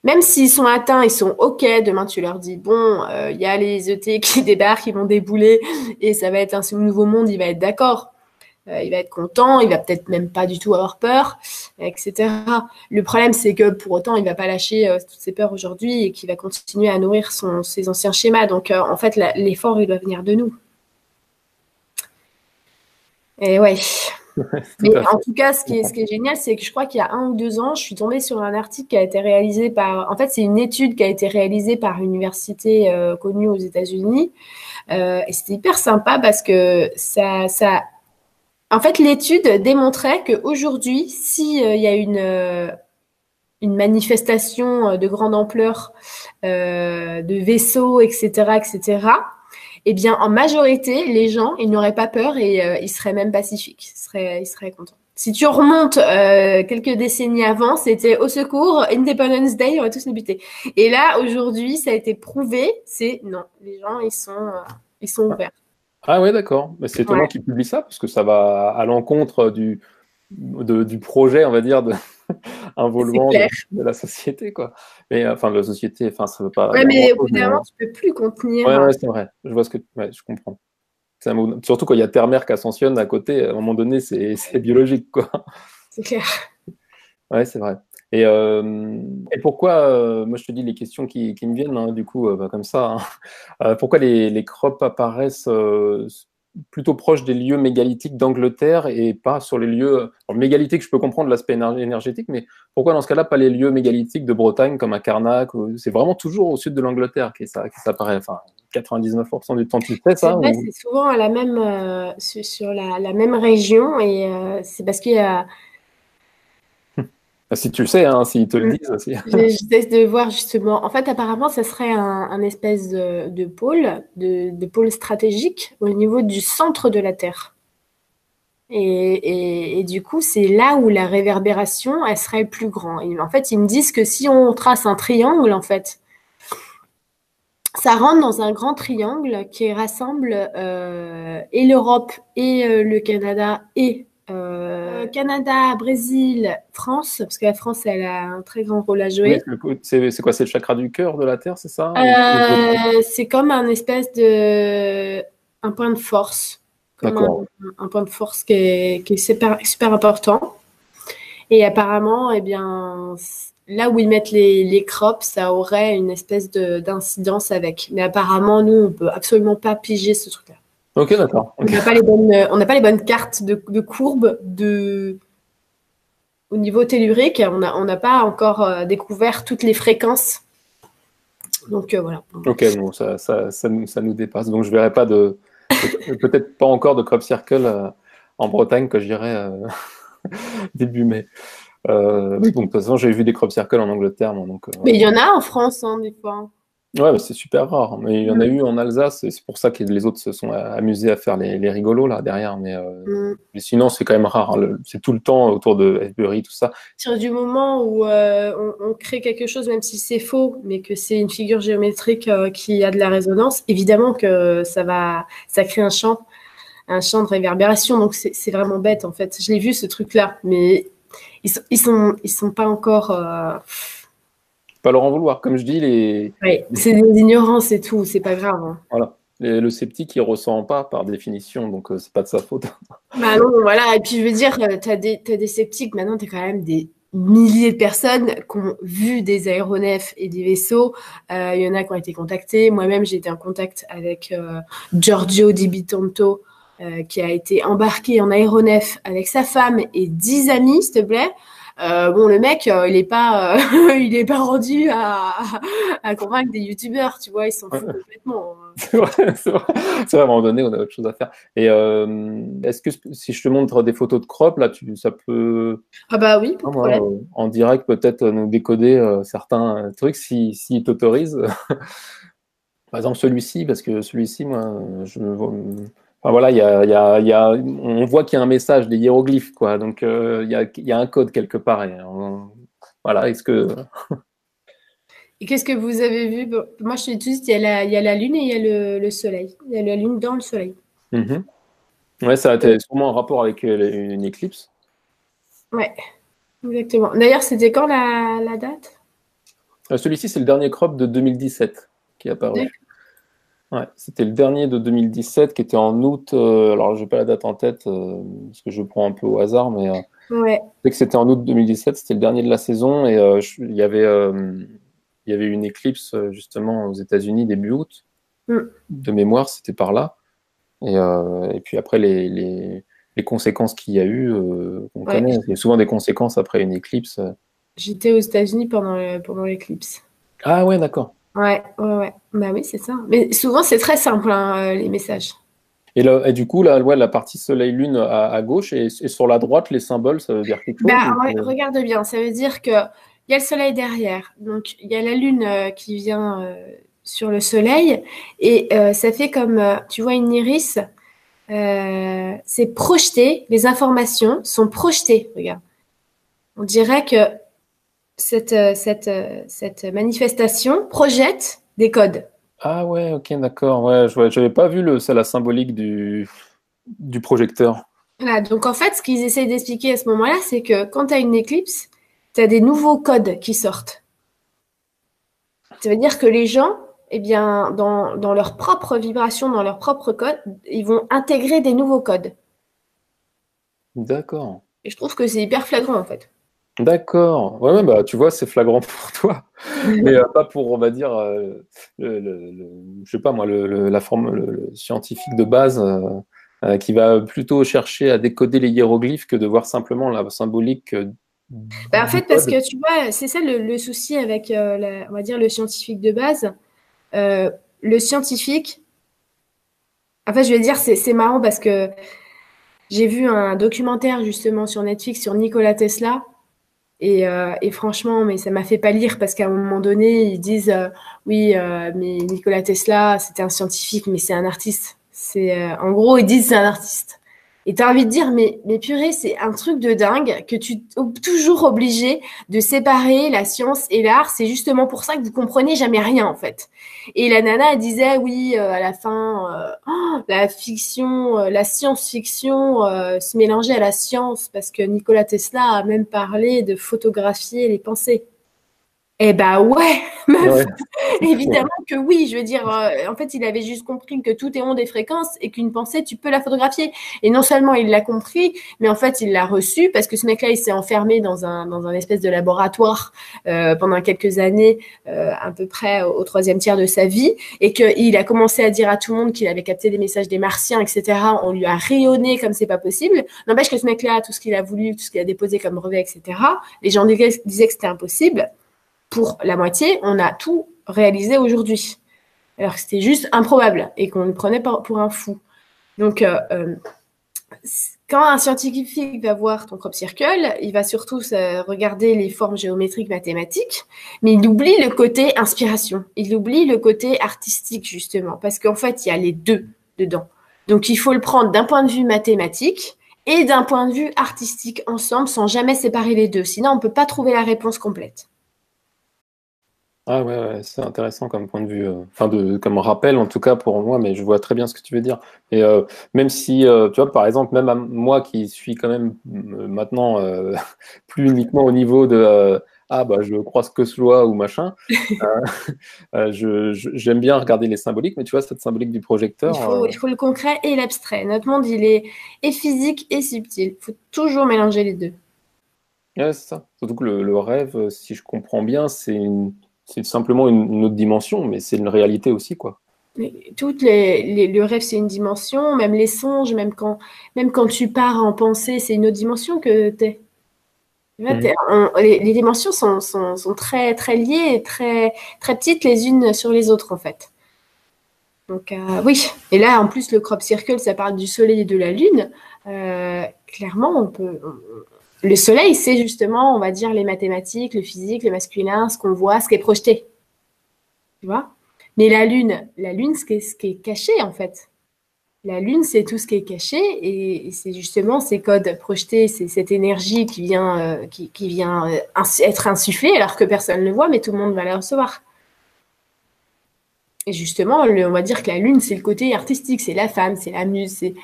Même s'ils sont atteints, ils sont OK. Demain, tu leur dis, bon, euh, il y a les ET <laughs> qui débarquent, ils vont débouler et ça va être un nouveau monde, il va être d'accord. Euh, il va être content, il va peut-être même pas du tout avoir peur, etc. Le problème, c'est que pour autant, il va pas lâcher euh, toutes ses peurs aujourd'hui et qu'il va continuer à nourrir ses anciens schémas. Donc, en fait, l'effort, il doit venir de nous. Et ouais. Mais en tout cas, ce qui est, ce qui est génial, c'est que je crois qu'il y a un ou deux ans, je suis tombée sur un article qui a été réalisé par. En fait, c'est une étude qui a été réalisée par une université euh, connue aux États-Unis. Euh, et c'était hyper sympa parce que ça. ça... En fait, l'étude démontrait qu'aujourd'hui, s'il euh, y a une, une manifestation de grande ampleur de vaisseaux, etc., etc., eh bien, en majorité, les gens, ils n'auraient pas peur et euh, ils seraient même pacifiques. Ils seraient, ils seraient contents. Si tu remontes euh, quelques décennies avant, c'était au secours, Independence Day, on va tous nous buter. Et là, aujourd'hui, ça a été prouvé, c'est non, les gens, ils sont, euh, ils sont ouverts. Ah ouais, d'accord. Mais c'est étonnant qu'ils publient ça parce que ça va à l'encontre du, du projet, on va dire, de, <laughs> involvant de, de, la société, quoi. Mais enfin, la société, enfin, ça veut pas. Ouais, mais au bout d'un moment, tu peux plus contenir. Ouais, ouais c'est vrai. Je vois ce que, ouais, je comprends. Surtout quand il y a terre-mer qui ascensionne à côté, à un moment donné, <laughs> c'est biologique. quoi. C'est clair. Ouais, c'est vrai. Et, euh, et pourquoi, euh, moi je te dis les questions qui, qui me viennent, hein, du coup, euh, bah, comme ça, hein. pourquoi les, les crops apparaissent plutôt proches des lieux mégalithiques d'Angleterre et pas sur les lieux alors, mégalithiques, je peux comprendre l'aspect énergétique, mais pourquoi dans ce cas-là pas les lieux mégalithiques de Bretagne comme à Carnac C'est vraiment toujours au sud de l'Angleterre que ça, ça apparaît. Enfin, 99% du temps, tu fais ça C'est souvent à la même, sur, la, la, même région et c'est parce qu'il y a si tu le sais, hein, s'ils te le mm. disent aussi. J'essaie de voir justement. En fait, apparemment, ça serait un, espèce de, pôle, de, pôle stratégique au niveau du centre de la Terre. Et, du coup, c'est là où la réverbération, elle serait plus grande. en fait, ils me disent que si on trace un triangle, en fait, ça rentre dans un grand triangle qui rassemble euh, et l'Europe et euh, le Canada et euh, Canada, Brésil, France, parce que la France, elle a un très grand rôle à jouer. c'est quoi C'est le chakra du cœur de la Terre, c'est ça? Euh, C'est comme un espèce de. un point de force. un, point de force qui est, super, super, important. Et apparemment, eh bien, là où ils mettent les, les crops, ça aurait une espèce d'incidence avec. Mais apparemment, nous, on ne peut absolument pas piger ce truc-là. Ok, d'accord. On n'a pas, les bonnes, on pas les bonnes cartes de, de courbes de... au niveau tellurique. On n'a on pas encore euh, découvert toutes les fréquences. Donc euh, voilà. Ok, bon, ça, ça, ça, nous, ça, nous, dépasse. Donc je ne verrai pas de. Peut-être pas encore de crop circle euh, en Bretagne que j'irai <laughs> début mai. bon, de toute façon, j'ai vu des crop circles en Angleterre. donc, Mais il y en a en France, hein, des fois. Ouais, c'est super rare. Mais il y en a mm. eu en Alsace, et c'est pour ça que les autres se sont amusés à faire les, les rigolos là derrière. Mais, euh, mm. mais sinon, c'est quand même rare. Hein. C'est tout le temps autour de F-Bury, tout ça. À du moment où euh, on, crée quelque chose, même si c'est faux, mais que c'est une figure géométrique euh, qui a de la résonance, évidemment que ça va, ça crée un champ, un champ de réverbération. Donc c'est vraiment bête en fait. Je l'ai vu ce truc-là, mais ils sont, ils sont, ils sont pas encore pas leur en vouloir. Comme je dis, les. Oui, c'est des ignorances et tout, c'est pas grave. Hein. Voilà. le sceptique, il ressent pas par définition, donc euh, c'est pas de sa faute. <laughs> Bah non, voilà. Et puis je veux dire, euh, tu as, des sceptiques, maintenant tu as quand même des milliers de personnes qui ont vu des aéronefs et des vaisseaux. Euh, il y en a qui ont été contactés. Moi-même, j'ai été en contact avec Giorgio Di Bitonto, qui a été embarqué en aéronef avec sa femme et dix amis, s'il te plaît. Euh, bon, le mec, euh, il est pas, euh, <laughs> il est pas rendu à, à convaincre des youtubeurs, tu vois, ils s'en foutent complètement. Hein. <laughs> C'est vrai, c'est vrai. à un moment donné, on a autre chose à faire. Et est-ce que si je te montre des photos de crop, là, tu, ça peut. Ah bah oui, pas problème. en direct, peut-être nous décoder certains trucs si, si t'autorisent. <laughs> Par exemple, celui-ci, parce que celui-ci, moi, je voilà, y a, y a, y a, on voit qu'il y a un message, des hiéroglyphes, quoi. Donc, euh, il, y a, il y, a, un code quelque part. Et voilà, est-ce que. et qu'est-ce que vous avez vu? Moi, je te juste, il y, a la, il y a la Lune et il y a le, le, Soleil. Il y a la Lune dans le Soleil. Mm Ouais, ça a été sûrement en rapport avec euh, une éclipse. Ouais, exactement. D'ailleurs, c'était quand la, la date? Euh, Celui-ci, c'est le dernier crop de 2017 qui est apparu. Ouais, c'était le dernier de 2017 qui était en août. Euh, alors, je n'ai pas la date en tête euh, parce que je prends un peu au hasard, mais euh, ouais. que c'était en août 2017. C'était le dernier de la saison et il y avait il y avait une éclipse justement aux États-Unis début août. Mm. De mémoire, c'était par là. Et, et, puis après les, les, les conséquences qu'il y a eu, on connaît. Il y a souvent des conséquences après une éclipse. J'étais aux États-Unis pendant pendant l'éclipse. Ah ouais, d'accord. Ouais, ouais, ouais. Bah oui, c'est ça. Mais souvent, c'est très simple, hein, euh, les messages. Et, du coup, la, ouais, la partie soleil-lune à, gauche et, sur la droite, les symboles, ça veut dire quelque chose bah, Regarde bien, ça veut dire qu'il y a le soleil derrière. Donc, il y a la lune euh, qui vient euh, sur le soleil. Et ça fait comme, tu vois, une iris. c'est projeté, les informations sont projetées. Regarde. On dirait que cette, euh, cette, euh, cette manifestation projette des codes. Ah ouais, ok, d'accord. Ouais, je n'avais pas vu le, la symbolique du, du projecteur. Voilà, donc en fait, ce qu'ils essayent d'expliquer à ce moment-là, c'est que quand tu as une éclipse, tu as des nouveaux codes qui sortent. Ça veut dire que les gens eh bien, dans, dans leur propre vibration, dans leur propre code, ils vont intégrer des nouveaux codes. D'accord. Et je trouve que c'est hyper flagrant, en fait. D'accord. Ouais, bah, tu vois, c'est flagrant <laughs> pour toi. Mais euh, pas pour, on va dire, euh, le, je sais pas moi, la forme le, scientifique de base euh, qui va plutôt chercher à décoder les hiéroglyphes que de voir simplement la symbolique. Bah, en fait, parce que tu vois, c'est ça le, souci avec, on va dire, le scientifique de base. le scientifique, en fait, je vais dire, c'est marrant parce que j'ai vu un documentaire justement sur Netflix sur Nikola Tesla. Et, euh, et franchement, mais ça m'a fait pas lire parce qu'à un moment donné, ils disent euh, oui, euh, mais Nikola Tesla, c'était un scientifique, mais c'est un artiste. C'est en gros, ils disent c'est un artiste. Et tu as envie de dire, mais, mais purée, c'est un truc de dingue que tu es toujours obligé de séparer la science et l'art. C'est justement pour ça que vous comprenez jamais rien, en fait. Et la nana, elle disait, oui, euh, à la fin, euh, oh, la fiction, euh, la science-fiction se mélangeait à la science parce que Nikola Tesla a même parlé de photographier les pensées. Eh ben ouais, <laughs> meuf. <laughs> Évidemment que oui. Je veux dire, euh, en fait, il avait juste compris que tout est ondes et fréquences et qu'une pensée, tu peux la photographier. Et non seulement il l'a compris, mais en fait, il l'a reçu parce que ce mec-là, il s'est enfermé dans un dans un espèce de laboratoire euh, pendant quelques années, euh, à peu près au, troisième tiers de sa vie, et qu'il a commencé à dire à tout le monde qu'il avait capté des messages des martiens, etc. On lui a rayonné comme c'est pas possible. N'empêche que ce mec-là, tout ce qu'il a voulu, tout ce qu'il a déposé comme brevet, etc. Les gens disaient que c'était impossible pour la moitié, on a tout réalisé aujourd'hui. Alors que c'était juste improbable et qu'on le prenait pour un fou. Donc, euh, euh, quand un scientifique va voir ton crop circle, il va surtout regarder les formes géométriques mathématiques, mais il oublie le côté inspiration. Il oublie le côté artistique, justement, parce qu'en fait, il y a les deux dedans. Donc, il faut le prendre d'un point de vue mathématique et d'un point de vue artistique ensemble, sans jamais séparer les deux. Sinon, on ne peut pas trouver la réponse complète. Ah ouais, c'est intéressant comme point de vue, euh, enfin de comme rappel en tout cas pour moi, mais je vois très bien ce que tu veux dire. Et euh, même si, euh, tu vois, par exemple, même à moi qui suis quand même maintenant <laughs> plus uniquement au niveau de ah bah je crois ce que vois ou machin, <laughs> je, j'aime bien regarder les symboliques, mais tu vois cette symbolique du projecteur. Il faut, il faut le concret et l'abstrait. Notre monde il est et physique et subtil. Il faut toujours mélanger les deux. Ouais, c'est ça. Surtout que le, le rêve, si je comprends bien, c'est une c'est simplement une, autre dimension, mais c'est une réalité aussi, quoi. Toutes les, le rêve, c'est une dimension, même les songes, même quand, même quand tu pars en pensée, c'est une autre dimension que tu es. Mhm. les, dimensions sont, sont, sont, très, très liées, très, très petites les unes sur les autres, en fait. Donc, euh, oui. Et là, en plus, le crop circle, ça parle du soleil et de la lune. Euh, clairement, on peut, le soleil, c'est justement, on va dire, les mathématiques, le physique, le masculin, ce qu'on voit, ce qui est projeté. Tu vois? Mais la lune, la lune, ce qui est, ce qui est caché, en fait. La lune, c'est tout ce qui est caché et, c'est justement ces codes projetés, c'est cette énergie qui vient, euh, euh, être insufflée alors que personne ne le voit, mais tout le monde va la recevoir. Et justement, on va dire que la lune, c'est le côté artistique, c'est la femme, c'est la muse, c'est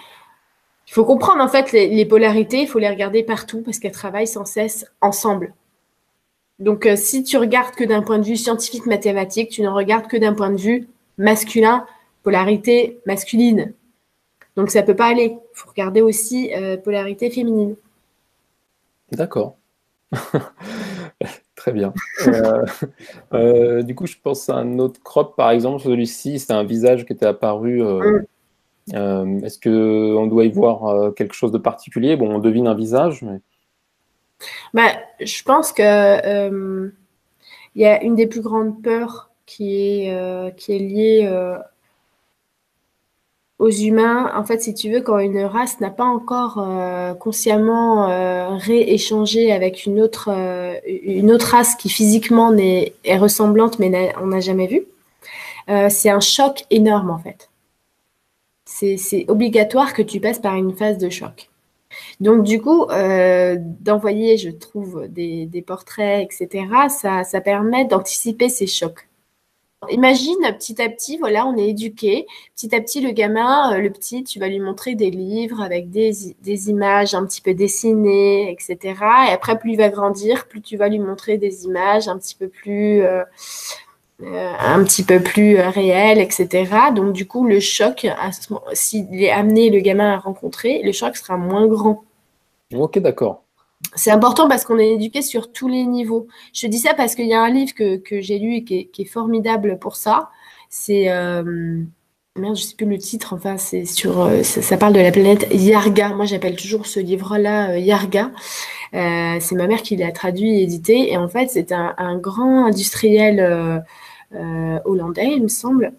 il faut comprendre en fait les, polarités, il faut les regarder partout parce qu'elles travaillent sans cesse ensemble. Donc euh, si tu regardes que d'un point de vue scientifique mathématique, tu ne regardes que d'un point de vue masculin, polarité masculine. Donc ça peut pas aller. Il faut regarder aussi euh, polarité féminine. D'accord. <laughs> Très bien. Euh, du coup, je pense à un autre crop, par exemple, celui-ci, c'est un visage qui était apparu mm. Euh, est-ce qu'on doit y voir euh, quelque chose de particulier? Bon, on devine un visage, mais... Bah, je pense que euh, y a une des plus grandes peurs qui est, qui est liée aux humains. En fait, si tu veux, quand une race n'a pas encore consciemment rééchangé avec une autre, une autre race qui physiquement est, est ressemblante, mais on n'a jamais vu, c'est un choc énorme en fait c'est obligatoire que tu passes par une phase de choc. Donc du coup, euh, d'envoyer, je trouve, des, portraits, etc., ça, permet d'anticiper ces chocs. Imagine petit à petit, voilà, on est éduqué. Petit à petit, le gamin, euh, le petit, tu vas lui montrer des livres avec des, des, images un petit peu dessinées, etc. Et après, plus il va grandir, plus tu vas lui montrer des images un petit peu plus, euh, un petit peu plus réel, etc. Donc du coup, le choc, s'il est amené le gamin à rencontrer, le choc sera moins grand. Ok, d'accord. C'est important parce qu'on est éduqué sur tous les niveaux. Je dis ça parce qu'il y a un livre que, j'ai lu et qui est, formidable pour ça. C'est merde, je sais plus le titre, enfin, c'est sur, euh, ça, parle de la planète Yarga. Moi, j'appelle toujours ce livre-là euh, Yarga. Euh, c'est ma mère qui l'a traduit et édité. Et en fait, c'est un, grand industriel hollandais, il me semble,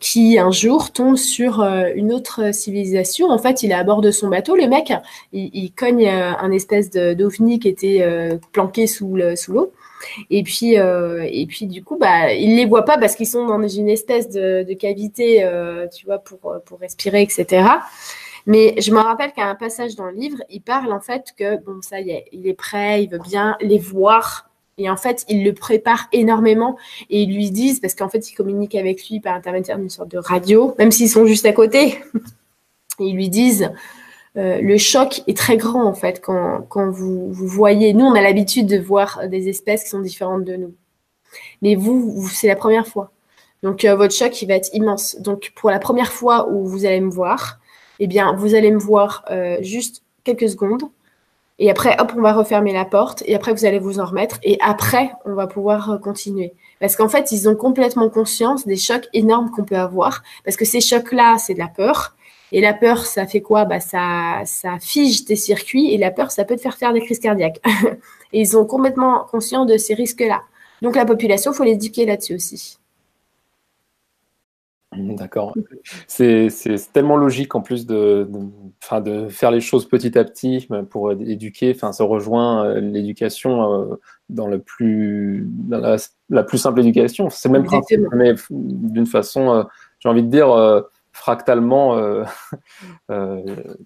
qui un jour tombe sur une autre civilisation. En fait, il est à bord de son bateau. Le mec, il, cogne un espèce d'ovni qui était planqué sous l'eau. Et puis, euh, et puis du coup, bah, ils les voient pas parce qu'ils sont dans une espèce de, cavité, euh, tu vois, pour, pour respirer, etc. Mais je me rappelle qu'à un passage dans le livre, il parle en fait que, bon, ça y est, il est prêt, il veut bien les voir. Et en fait, il le prépare énormément et ils lui disent, parce qu'en fait, ils communiquent avec lui par intermédiaire d'une sorte de radio, même s'ils sont juste à côté. <laughs> ils lui disent, euh, le choc est très grand en fait quand, vous, voyez. Nous, on a l'habitude de voir des espèces qui sont différentes de nous. Mais vous, c'est la première fois. Donc euh, votre choc, il va être immense. Donc pour la première fois où vous allez me voir, eh bien, vous allez me voir euh, juste quelques secondes. Et après, hop, on va refermer la porte. Et après, vous allez vous en remettre. Et après, on va pouvoir continuer. Parce qu'en fait, ils ont complètement conscience des chocs énormes qu'on peut avoir. Parce que ces chocs-là, c'est de la peur. Et la peur, ça fait quoi? Bah, ça, ça fige tes circuits et la peur, ça peut te faire faire des crises cardiaques. <laughs> et ils sont complètement conscients de ces risques-là. Donc la population, faut l'éduquer là-dessus aussi. D'accord. C'est tellement logique en plus de, de, de, faire les choses petit à petit pour éduquer. Enfin, ça rejoint euh, l'éducation euh, dans, le plus, dans la, plus simple éducation. C'est le même principe, mais d'une façon, euh, j'ai envie de dire, fractalement, euh, <laughs> euh,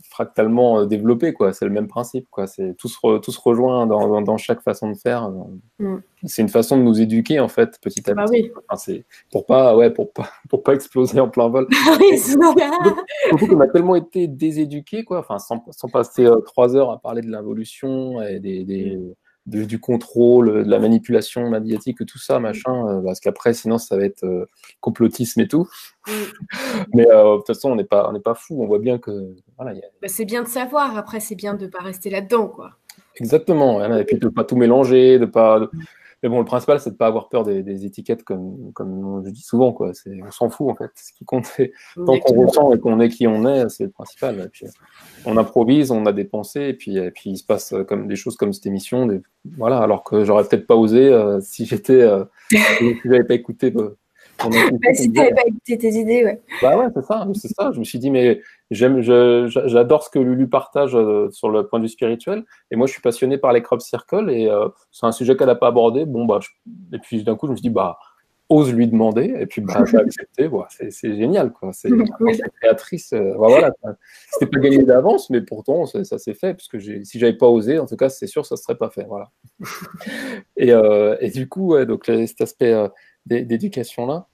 fractalement euh, développé. Quoi. C'est le même principe. Quoi. C'est, tout, se tout se rejoint dans, dans, chaque façon de faire. Mm. C'est une façon de nous éduquer, en fait, petit à bah petit. c'est pour pas, ouais, pour pas, <laughs> pour pas exploser en plein vol. <laughs> Ah oui, on a tellement été déséduqués, quoi. Enfin, sans, sans passer trois heures à parler de l'involution et des, des mm du contrôle, de la manipulation médiatique, tout ça, machin, euh, parce qu'après, sinon, ça va être euh, complotisme et tout. Mm. <laughs> Mais euh, de toute façon, on n'est pas, on pas fou. On voit bien que. Voilà, bah, c'est bien de savoir. Après, c'est bien de ne pas rester là-dedans, quoi. Exactement. Et puis de ne pas tout mélanger, de pas. Mm. Mais bon, le principal, c'est de ne pas avoir peur des, étiquettes, comme, comme je dis souvent. Quoi. On s'en fout, en fait. Ce qui compte, c'est tant qu'on ressent et qu'on est qui on est, c'est le principal. puis, on improvise, on a des pensées, et puis, et puis il se passe comme des choses comme cette émission. Voilà, alors que j'aurais peut-être pas osé euh, si j'étais. Euh, <laughs> si j'avais pas écouté. Euh, bah, si tu n'avais pas écouté tes idées, ouais. Bah ouais, c'est ça, c'est ça. Je me suis dit, mais j'aime, j'adore ce que Lulu partage euh, sur le point de vue spirituel. Et moi, je suis passionné par les crop circles et euh, c'est un sujet qu'elle n'a pas abordé. Bon, bah, et puis d'un coup, je me dit, bah, ose lui demander. Et puis, bah, j'ai accepté. Voilà, c'est génial, quoi. C'est <laughs> créatrice. Euh, voilà, c'était pas gagné d'avance, mais pourtant, ça, s'est fait. Parce que si j'avais pas osé, en tout cas, c'est sûr, ça serait pas fait. Voilà. <laughs> et, et du coup, ouais, donc cet aspect d'éducation-là.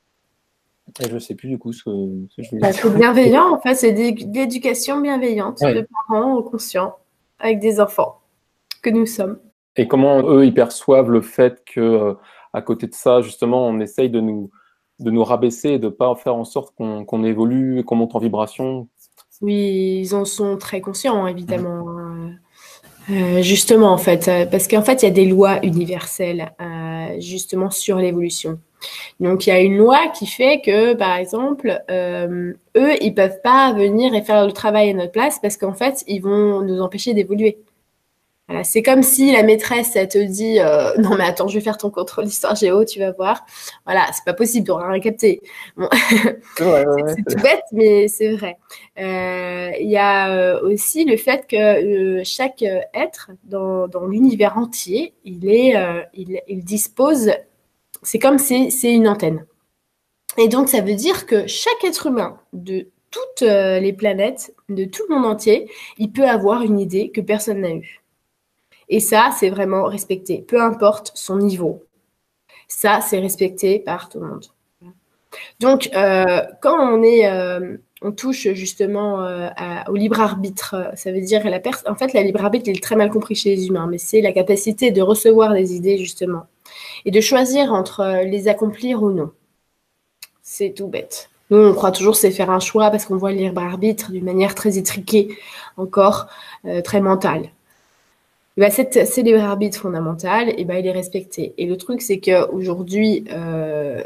Et je ne sais plus du coup ce que, je voulais bah, C'est bienveillant, en fait, c'est de l'éducation bienveillante de parents conscients avec des enfants que nous sommes. Et comment eux, ils perçoivent le fait que, euh, à côté de ça, justement, on essaye de nous, de nous rabaisser et de ne pas faire en sorte qu'on évolue et qu'on monte en vibration? Oui, ils en sont très conscients, évidemment. Hein. Euh, justement, en fait, euh, parce qu'en fait, il y a des lois universelles, justement, sur l'évolution. Donc il y a une loi qui fait que, par exemple, euh, eux, ils peuvent pas venir et faire le travail à notre place parce qu'en fait, ils vont nous empêcher d'évoluer. c'est comme si la maîtresse, elle te dit euh, non mais attends, je vais faire ton contrôle d'histoire géo, tu vas voir. Voilà, c'est pas possible, tu rien capté. <laughs> c'est tout bête, mais c'est vrai. Euh, il y a aussi le fait que chaque être dans, l'univers entier, il est, il dispose c'est comme si c'est une antenne. Et donc, ça veut dire que chaque être humain de toutes euh, les planètes, de tout le monde entier, il peut avoir une idée que personne n'a eue. Et ça, c'est vraiment respecté, peu importe son niveau. Ça, c'est respecté par tout le monde. Donc, euh, quand on est, euh, on touche justement au libre arbitre, ça veut dire la. En fait, la libre arbitre est très mal compris chez les humains, mais c'est la capacité de recevoir des idées justement et de choisir entre les accomplir ou non. C'est tout bête. Nous, on croit toujours c'est faire un choix parce qu'on voit le libre arbitre d'une manière très étriquée, encore très mentale. Bah, cette, ce libre arbitre fondamental, et eh ben, il est respecté. Et le truc, c'est qu'aujourd'hui, euh,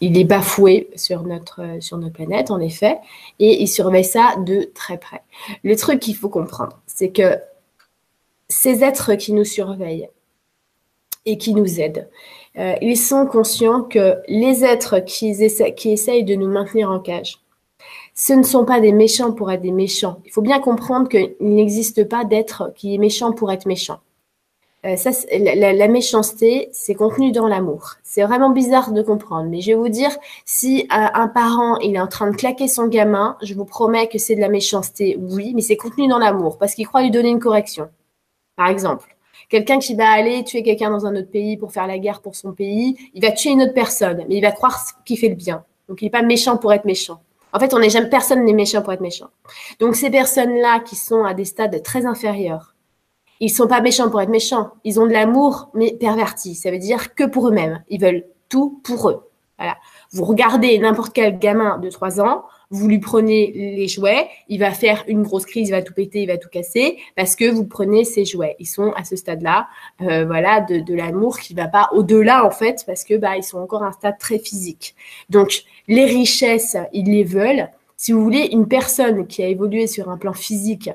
il est bafoué sur notre, sur notre planète, en effet, et il surveille ça de très près. Le truc qu'il faut comprendre, c'est que ces êtres qui nous surveillent et qui nous aident, euh, ils sont conscients que les êtres qui, essayent de nous maintenir en cage, ce ne sont pas des méchants pour être des méchants. Il faut bien comprendre qu'il n'existe pas d'être qui est méchant pour être méchant. Euh, la, méchanceté, c'est contenu dans l'amour. C'est vraiment bizarre de comprendre, mais je vais vous dire, si euh, un parent il est en train de claquer son gamin, je vous promets que c'est de la méchanceté, oui, mais c'est contenu dans l'amour parce qu'il croit lui donner une correction. Par exemple, quelqu'un qui va aller tuer quelqu'un dans un autre pays pour faire la guerre pour son pays, il va tuer une autre personne, mais il va croire qu'il fait le bien. Donc il n'est pas méchant pour être méchant. En fait, on n'est jamais, personne n'est méchant pour être méchant. Donc, ces personnes-là qui sont à des stades très inférieurs, ils sont pas méchants pour être méchants. Ils ont de l'amour, mais perverti. Ça veut dire que pour eux-mêmes. Ils veulent tout pour eux. Voilà. Vous regardez n'importe quel gamin de 3 ans, vous lui prenez les jouets, il va faire une grosse crise, il va tout péter, il va tout casser, parce que vous prenez ses jouets. Ils sont à ce stade-là, euh, voilà, de, de l'amour qui va pas au-delà en fait, parce que bah ils sont encore à un stade très physique. Donc les richesses, ils les veulent. Si vous voulez, une personne qui a évolué sur un plan physique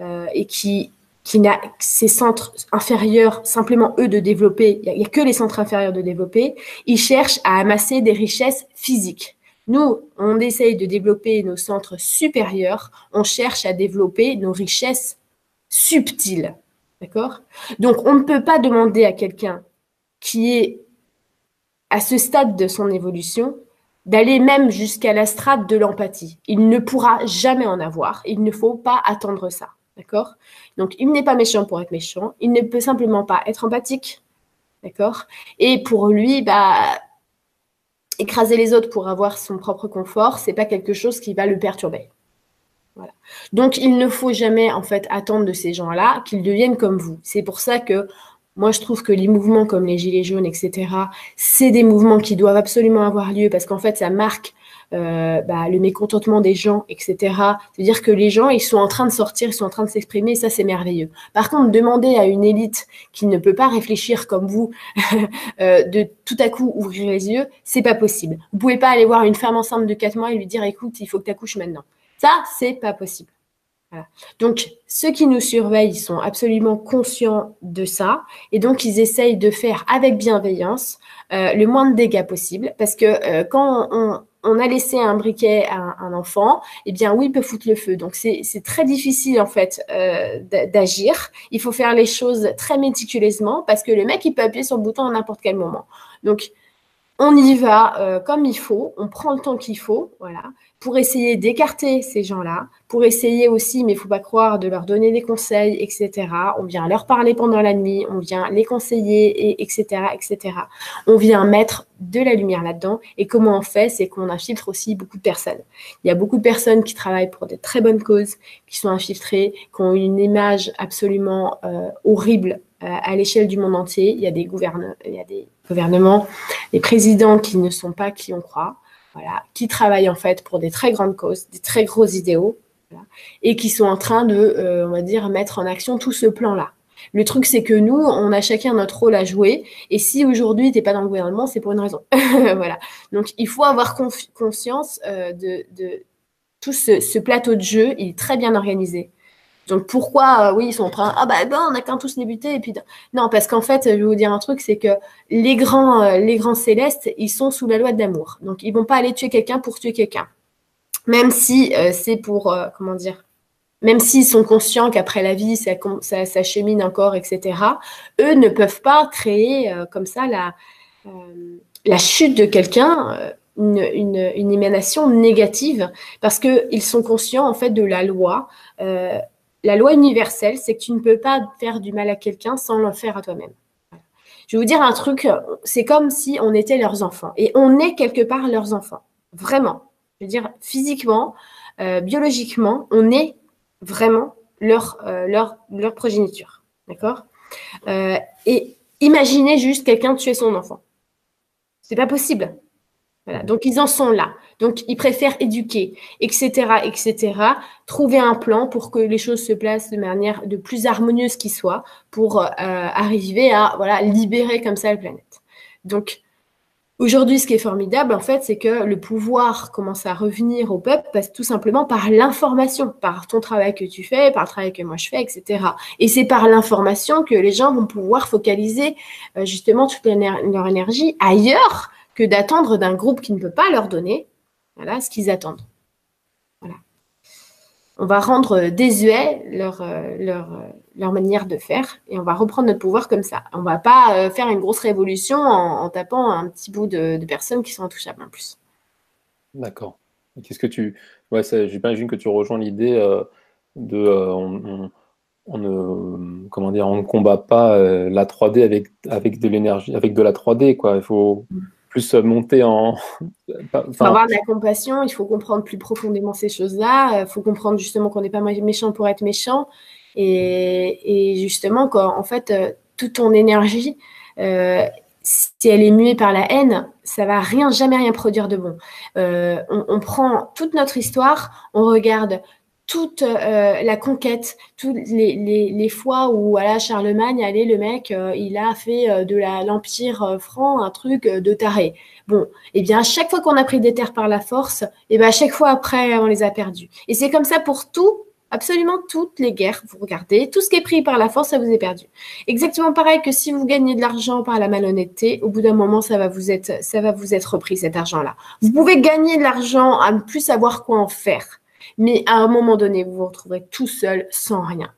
euh, et qui qui n'a ses centres inférieurs simplement eux de développer, il n'y a, a, que les centres inférieurs de développer, ils cherchent à amasser des richesses physiques. Nous, on essaye de développer nos centres supérieurs, on cherche à développer nos richesses subtiles. D'accord? Donc, on ne peut pas demander à quelqu'un qui est à ce stade de son évolution d'aller même jusqu'à la strate de l'empathie. Il ne pourra jamais en avoir. Il ne faut pas attendre ça. D'accord? Donc, il n'est pas méchant pour être méchant. Il ne peut simplement pas être empathique. D'accord? Et pour lui, bah, écraser les autres pour avoir son propre confort, c'est pas quelque chose qui va le perturber. Voilà. Donc, il ne faut jamais, en fait, attendre de ces gens-là qu'ils deviennent comme vous. C'est pour ça que moi, je trouve que les mouvements comme les Gilets jaunes, etc., c'est des mouvements qui doivent absolument avoir lieu parce qu'en fait, ça marque euh, bah, le mécontentement des gens, etc. C'est-à-dire que les gens, ils sont en train de sortir, ils sont en train de s'exprimer, ça c'est merveilleux. Par contre, demander à une élite qui ne peut pas réfléchir comme vous, <laughs> euh, de tout à coup ouvrir les yeux, c'est pas possible. Vous pouvez pas aller voir une femme enceinte de 4 mois et lui dire, écoute, il faut que tu accouches maintenant. Ça, c'est pas possible. Voilà. Donc, ceux qui nous surveillent sont absolument conscients de ça et donc ils essayent de faire avec bienveillance euh, le moins de dégâts possible parce que euh, quand on, on, a laissé un briquet à un, enfant, eh bien oui, il peut foutre le feu. Donc c'est très difficile en fait euh, d'agir. Il faut faire les choses très méticuleusement parce que le mec il peut appuyer sur le bouton à n'importe quel moment. Donc on y va euh, comme il faut, on prend le temps qu'il faut, voilà, pour essayer d'écarter ces gens-là, pour essayer aussi, mais il faut pas croire, de leur donner des conseils, etc. On vient leur parler pendant la nuit, on vient les conseiller, et, etc., etc. On vient mettre de la lumière là-dedans. Et comment on fait C'est qu'on infiltre aussi beaucoup de personnes. Il y a beaucoup de personnes qui travaillent pour des très bonnes causes, qui sont infiltrées, qui ont une image absolument euh, horrible euh, à l'échelle du monde entier. Il y a des gouvernements, il y a des gouvernements, des présidents qui ne sont pas qui on croit, qui travaillent en fait pour des très grandes causes, des très gros idéaux, et qui sont en train de, euh, on va dire, mettre en action tout ce plan-là. Le truc, c'est que nous, on a chacun notre rôle à jouer. Et si aujourd'hui, tu n'es pas dans le gouvernement, c'est pour une raison. <laughs> voilà. Donc, il faut avoir conscience euh, de, tout ce, plateau de jeu. Il est très bien organisé. Donc pourquoi, euh, oui, ils sont en train, ah bah ben, on a qu'un tous débuté et puis non, parce qu'en fait, je vais vous dire un truc, c'est que les grands, euh, les grands célestes, ils sont sous la loi de l'amour. Donc ils vont pas aller tuer quelqu'un pour tuer quelqu'un, même si euh, c'est pour, comment dire, même s'ils sont conscients qu'après la vie, ça, ça, chemine encore, etc. Eux ne peuvent pas créer comme ça la, la chute de quelqu'un. Une, une, émanation négative parce qu'ils sont conscients en fait de la loi la loi universelle, c'est que tu ne peux pas faire du mal à quelqu'un sans le faire à toi-même. Je vais vous dire un truc, c'est comme si on était leurs enfants. Et on est quelque part leurs enfants. Vraiment. Je veux dire, physiquement, euh, biologiquement, on est vraiment leur, euh, leur, leur progéniture. D'accord? Euh, Et imaginez juste quelqu'un tuer son enfant. C'est pas possible. Donc ils en sont là. Donc ils préfèrent éduquer, etc., etc. Trouver un plan pour que les choses se placent de manière de plus harmonieuse qui soit, pour euh, arriver à libérer comme ça la planète. Donc Aujourd'hui, ce qui est formidable, en fait, c'est que le pouvoir commence à revenir au peuple tout simplement par l'information, par ton travail que tu fais, par le travail que moi je fais, etc. Et c'est par l'information que les gens vont pouvoir focaliser euh, justement toute leur énergie ailleurs que d'attendre d'un groupe qui ne peut pas leur donner voilà, ce qu'ils attendent. Voilà. On va rendre désuet leur, euh, leur, euh, leur, manière de faire et on va reprendre notre pouvoir comme ça. On ne va pas euh, faire une grosse révolution en, tapant un petit bout de, personnes qui sont intouchables en plus. D'accord. Qu'est-ce que tu. Ouais, j'imagine que tu rejoins l'idée de. on, ne comment dire on ne combat pas la 3D avec avec de l'énergie avec de la 3D quoi il faut mm plus monter en. <laughs> Faut avoir de la compassion, il faut comprendre plus profondément ces choses-là. Il euh, faut comprendre justement qu'on n'est pas méchant pour être méchant. Et, justement, quand, en fait, euh, toute ton énergie, euh, si elle est muée par la haine, ça va rien, jamais rien produire de bon. on, on, prend toute notre histoire, on regarde toute euh, la conquête, toutes les, les, fois où voilà, Charlemagne, allez, le mec, euh, il a fait euh, de l'Empire franc un truc de taré. Bon, et eh bien, à chaque fois qu'on a pris des terres par la force, et eh bien, à chaque fois après, on les a perdues. Et c'est comme ça pour tout, absolument toutes les guerres. Vous regardez, tout ce qui est pris par la force, ça vous est perdu. Exactement pareil que si vous gagnez de l'argent par la malhonnêteté, au bout d'un moment, ça va vous être, ça va vous être repris cet argent-là. Vous pouvez gagner de l'argent à ne plus savoir quoi en faire. Mais à un moment donné, vous vous retrouverez tout seul, sans rien.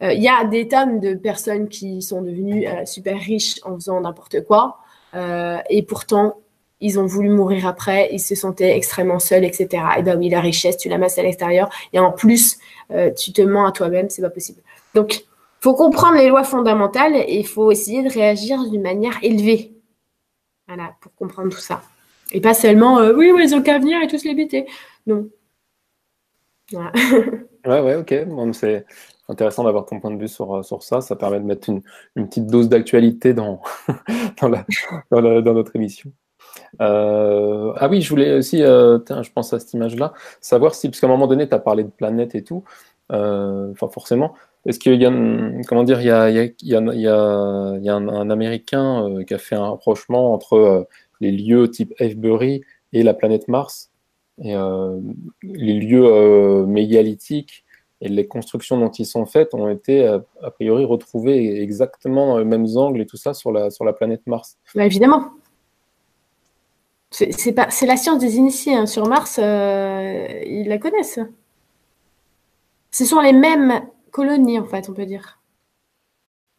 Il euh, y a des tonnes de personnes qui sont devenues euh, super riches en faisant n'importe quoi. Euh, et pourtant, ils ont voulu mourir après, ils se sentaient extrêmement seuls, etc. Et ben oui, la richesse, tu la masses à l'extérieur. Et en plus, tu te mens à toi-même, c'est pas possible. Donc, faut comprendre les lois fondamentales et il faut essayer de réagir d'une manière élevée. Voilà, pour comprendre tout ça. Et pas seulement, oui, oui, ils ont qu'à venir et tous les bêter. Non, <laughs> Ouais, ouais, ok. C'est intéressant d'avoir ton point de vue sur, euh, sur ça. Ça permet de mettre une, une petite dose d'actualité dans, <laughs> dans, notre émission. Euh, ah oui, je voulais aussi, euh, je pense à cette image-là, savoir si, parce qu'à un moment donné, tu as parlé de planète et tout, forcément, est-ce qu'il y a, comment dire, il y a, il y a, y a, y a un, un, Américain qui a fait un rapprochement entre les lieux type Avebury et la planète Mars? Et euh, les lieux euh, mégalithiques et les constructions dont ils sont faites ont été euh, a priori retrouvées exactement dans les mêmes angles et tout ça sur la, sur la planète Mars. Bah, évidemment. C'est la science des initiés. Hein. Sur Mars, ils la connaissent. Ce sont les mêmes colonies, en fait, on peut dire.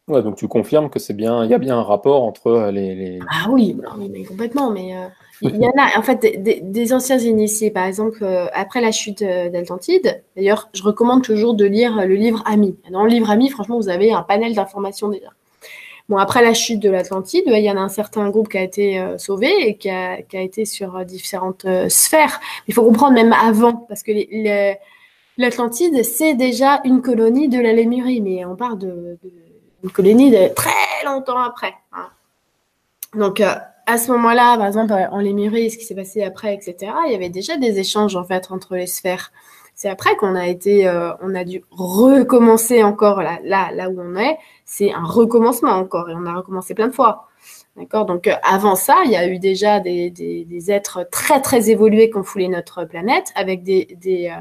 Ouais, donc tu confirmes que c'est bien, il y a bien un rapport entre les. Ah oui, mais complètement. Mais il y en a, en fait, des, anciens initiés, par exemple, euh, après la chute euh, d'Atlantide. D'ailleurs, je recommande toujours de lire le livre Ami. Dans le livre Ami, franchement, vous avez un panel d'informations déjà. Bon, après la chute de l'Atlantide, il y en a un certain groupe qui a été euh, sauvé et qui a, qui a, été sur différentes sphères. Il faut comprendre même avant, parce que l'Atlantide, c'est déjà une colonie de la Lémurie, mais on parle de, une colonie de très longtemps après. Hein. Donc, à ce moment-là, par exemple, en Lémurie, ce qui s'est passé après, etc., il y avait déjà des échanges en fait entre les sphères. C'est après qu'on a été, euh, on a dû recommencer encore là, là, là où on est. C'est un recommencement encore et on a recommencé plein de fois. D'accord? Donc euh, avant ça, il y a eu déjà des, êtres très très évolués qui ont foulé notre planète avec des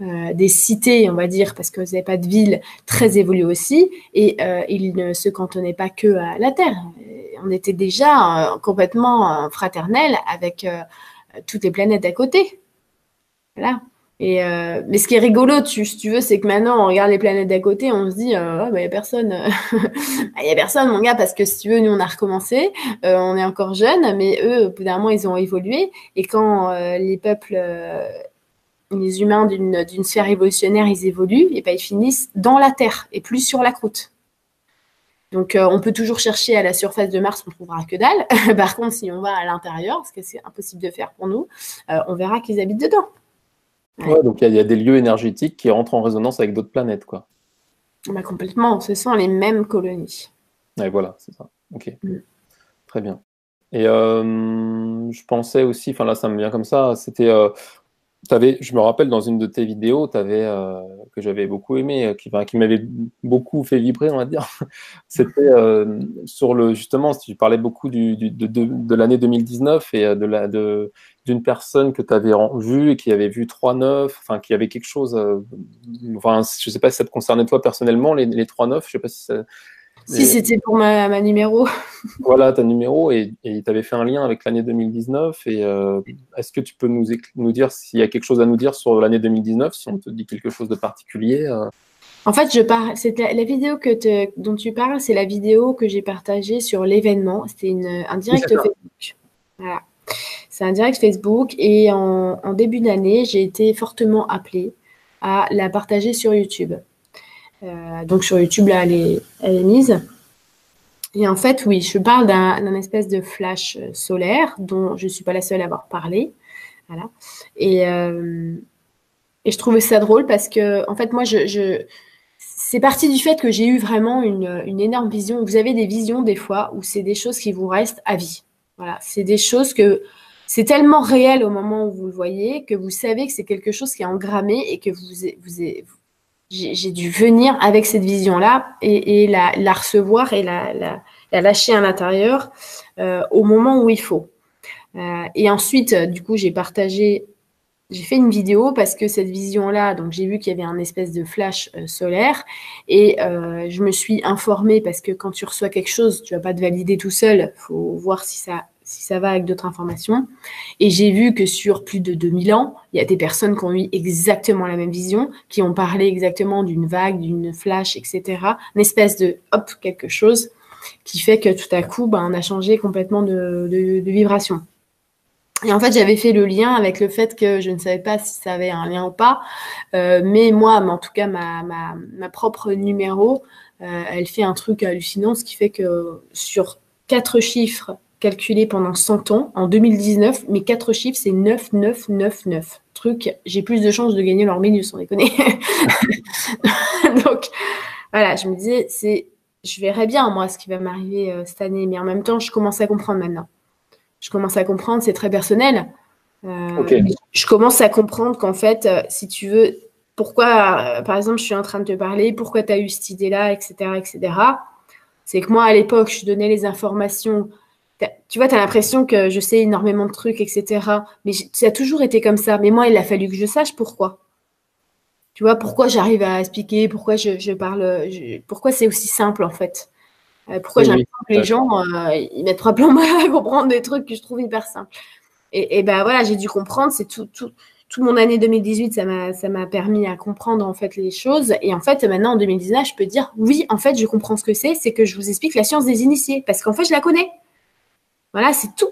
euh, euh, des cités, on va dire, parce que vous n'avez pas de ville très évoluées aussi, et euh, ils ne se cantonnaient pas que à la Terre. On était déjà euh, complètement fraternel avec toutes les planètes à côté. Voilà. Et mais ce qui est rigolo, tu, si tu veux, c'est que maintenant on regarde les planètes d'à côté, on se dit, il n'y a personne, il <laughs> y a personne, mon gars, parce que si tu veux, nous on a recommencé, on est encore jeunes, mais eux, au bout d'un moment, ils ont évolué. Et quand les peuples les humains d'une sphère évolutionnaire, ils évoluent, et ben, ils finissent dans la Terre et plus sur la croûte. Donc, euh, on peut toujours chercher à la surface de Mars, on ne trouvera que dalle. <laughs> Par contre, si on va à l'intérieur, ce que c'est impossible de faire pour nous, euh, on verra qu'ils habitent dedans. Ouais. donc il y, a des lieux énergétiques qui rentrent en résonance avec d'autres planètes, quoi. Bah, complètement, ce sont les mêmes colonies. Ouais, voilà, c'est ça. Ok. Mm. Très bien. Et euh, je pensais aussi, enfin là, ça me vient comme ça, c'était. Euh, avais, je me rappelle dans une de tes vidéos, avais, euh, que j'avais beaucoup aimé, qui, qui m'avait beaucoup fait vibrer, on va dire. <laughs> C'était sur le justement, tu parlais beaucoup du, de, de, de l'année 2019 et de la de d'une personne que tu avais vue et qui avait vu 3-9, enfin qui avait quelque chose. enfin, je sais pas si ça te concernait toi personnellement les, les 3-9, je sais pas si ça, si c'était pour ma, ma, numéro. <laughs> voilà, ta numéro, et tu avais fait un lien avec l'année 2019. Et euh, est-ce que tu peux nous, nous dire s'il y a quelque chose à nous dire sur l'année 2019, si on te dit quelque chose de particulier euh? En fait, je parle. C'est la, vidéo que dont tu parles, c'est la vidéo que j'ai partagée sur l'événement. C'était un direct Facebook. Voilà. C'est un direct Facebook et en, en début d'année, j'ai été fortement appelée à la partager sur YouTube. Euh, donc sur YouTube, là, elle est, mise. Et en fait, oui, je parle d'un espèce de flash euh, solaire dont je ne suis pas la seule à avoir parlé. Voilà. Et, euh, et je trouvais ça drôle parce que, en fait, moi, je, c'est parti du fait que j'ai eu vraiment une, une, énorme vision. Vous avez des visions des fois où c'est des choses qui vous restent à vie. Voilà, c'est des choses que c'est tellement réel au moment où vous le voyez que vous savez que c'est quelque chose qui est engrammé et que vous, j'ai dû venir avec cette vision-là et, la, recevoir et la, lâcher à l'intérieur euh, au moment où il faut. Euh, et ensuite, du coup, j'ai partagé, j'ai fait une vidéo parce que cette vision-là, donc j'ai vu qu'il y avait un espèce de flash euh, solaire et je me suis informée parce que quand tu reçois quelque chose, tu vas pas te valider tout seul, faut voir si ça si ça va avec d'autres informations. Et j'ai vu que sur plus de 2000 ans, il y a des personnes qui ont eu exactement la même vision, qui ont parlé exactement d'une vague, d'une flash, etc. Une espèce de hop, quelque chose qui fait que tout à coup, ben, on a changé complètement de, vibration. Et en fait, j'avais fait le lien avec le fait que je ne savais pas si ça avait un lien ou pas, euh, mais moi, en tout cas, ma, ma, propre numéro, euh, elle fait un truc hallucinant, ce qui fait que sur quatre chiffres calculé pendant 100 ans. En 2019, mes quatre chiffres, c'est 9, 9, 9, 9. Truc, j'ai plus de chances de gagner leur milieu, sans déconner. <laughs> Donc, voilà, je me disais, c'est, je verrai bien, moi, ce qui va m'arriver euh, cette année. Mais en même temps, je commence à comprendre maintenant. Je commence à comprendre, c'est très personnel. Euh, je commence à comprendre qu'en fait, euh, si tu veux, pourquoi, par exemple, je suis en train de te parler, pourquoi tu as eu cette idée-là, etc., etc. C'est que moi, à l'époque, je donnais les informations tu vois, tu as l'impression que je sais énormément de trucs, etc. Mais ça a toujours été comme ça. Mais moi, il a fallu que je sache pourquoi. Tu vois, pourquoi j'arrive à expliquer, pourquoi je, parle, pourquoi c'est aussi simple en fait. Euh, pourquoi j'aime que les gens, euh, ils mettent trois plans mal à comprendre des trucs que je trouve hyper simples. Et, et ben voilà, j'ai dû comprendre, c'est tout, tout, tout mon année 2018, ça m'a, ça m'a permis à comprendre en fait les choses. Et en fait, maintenant en 2019, je peux dire oui, en fait, je comprends ce que c'est, c'est que je vous explique la science des initiés, parce qu'en fait, je la connais. Voilà, c'est tout.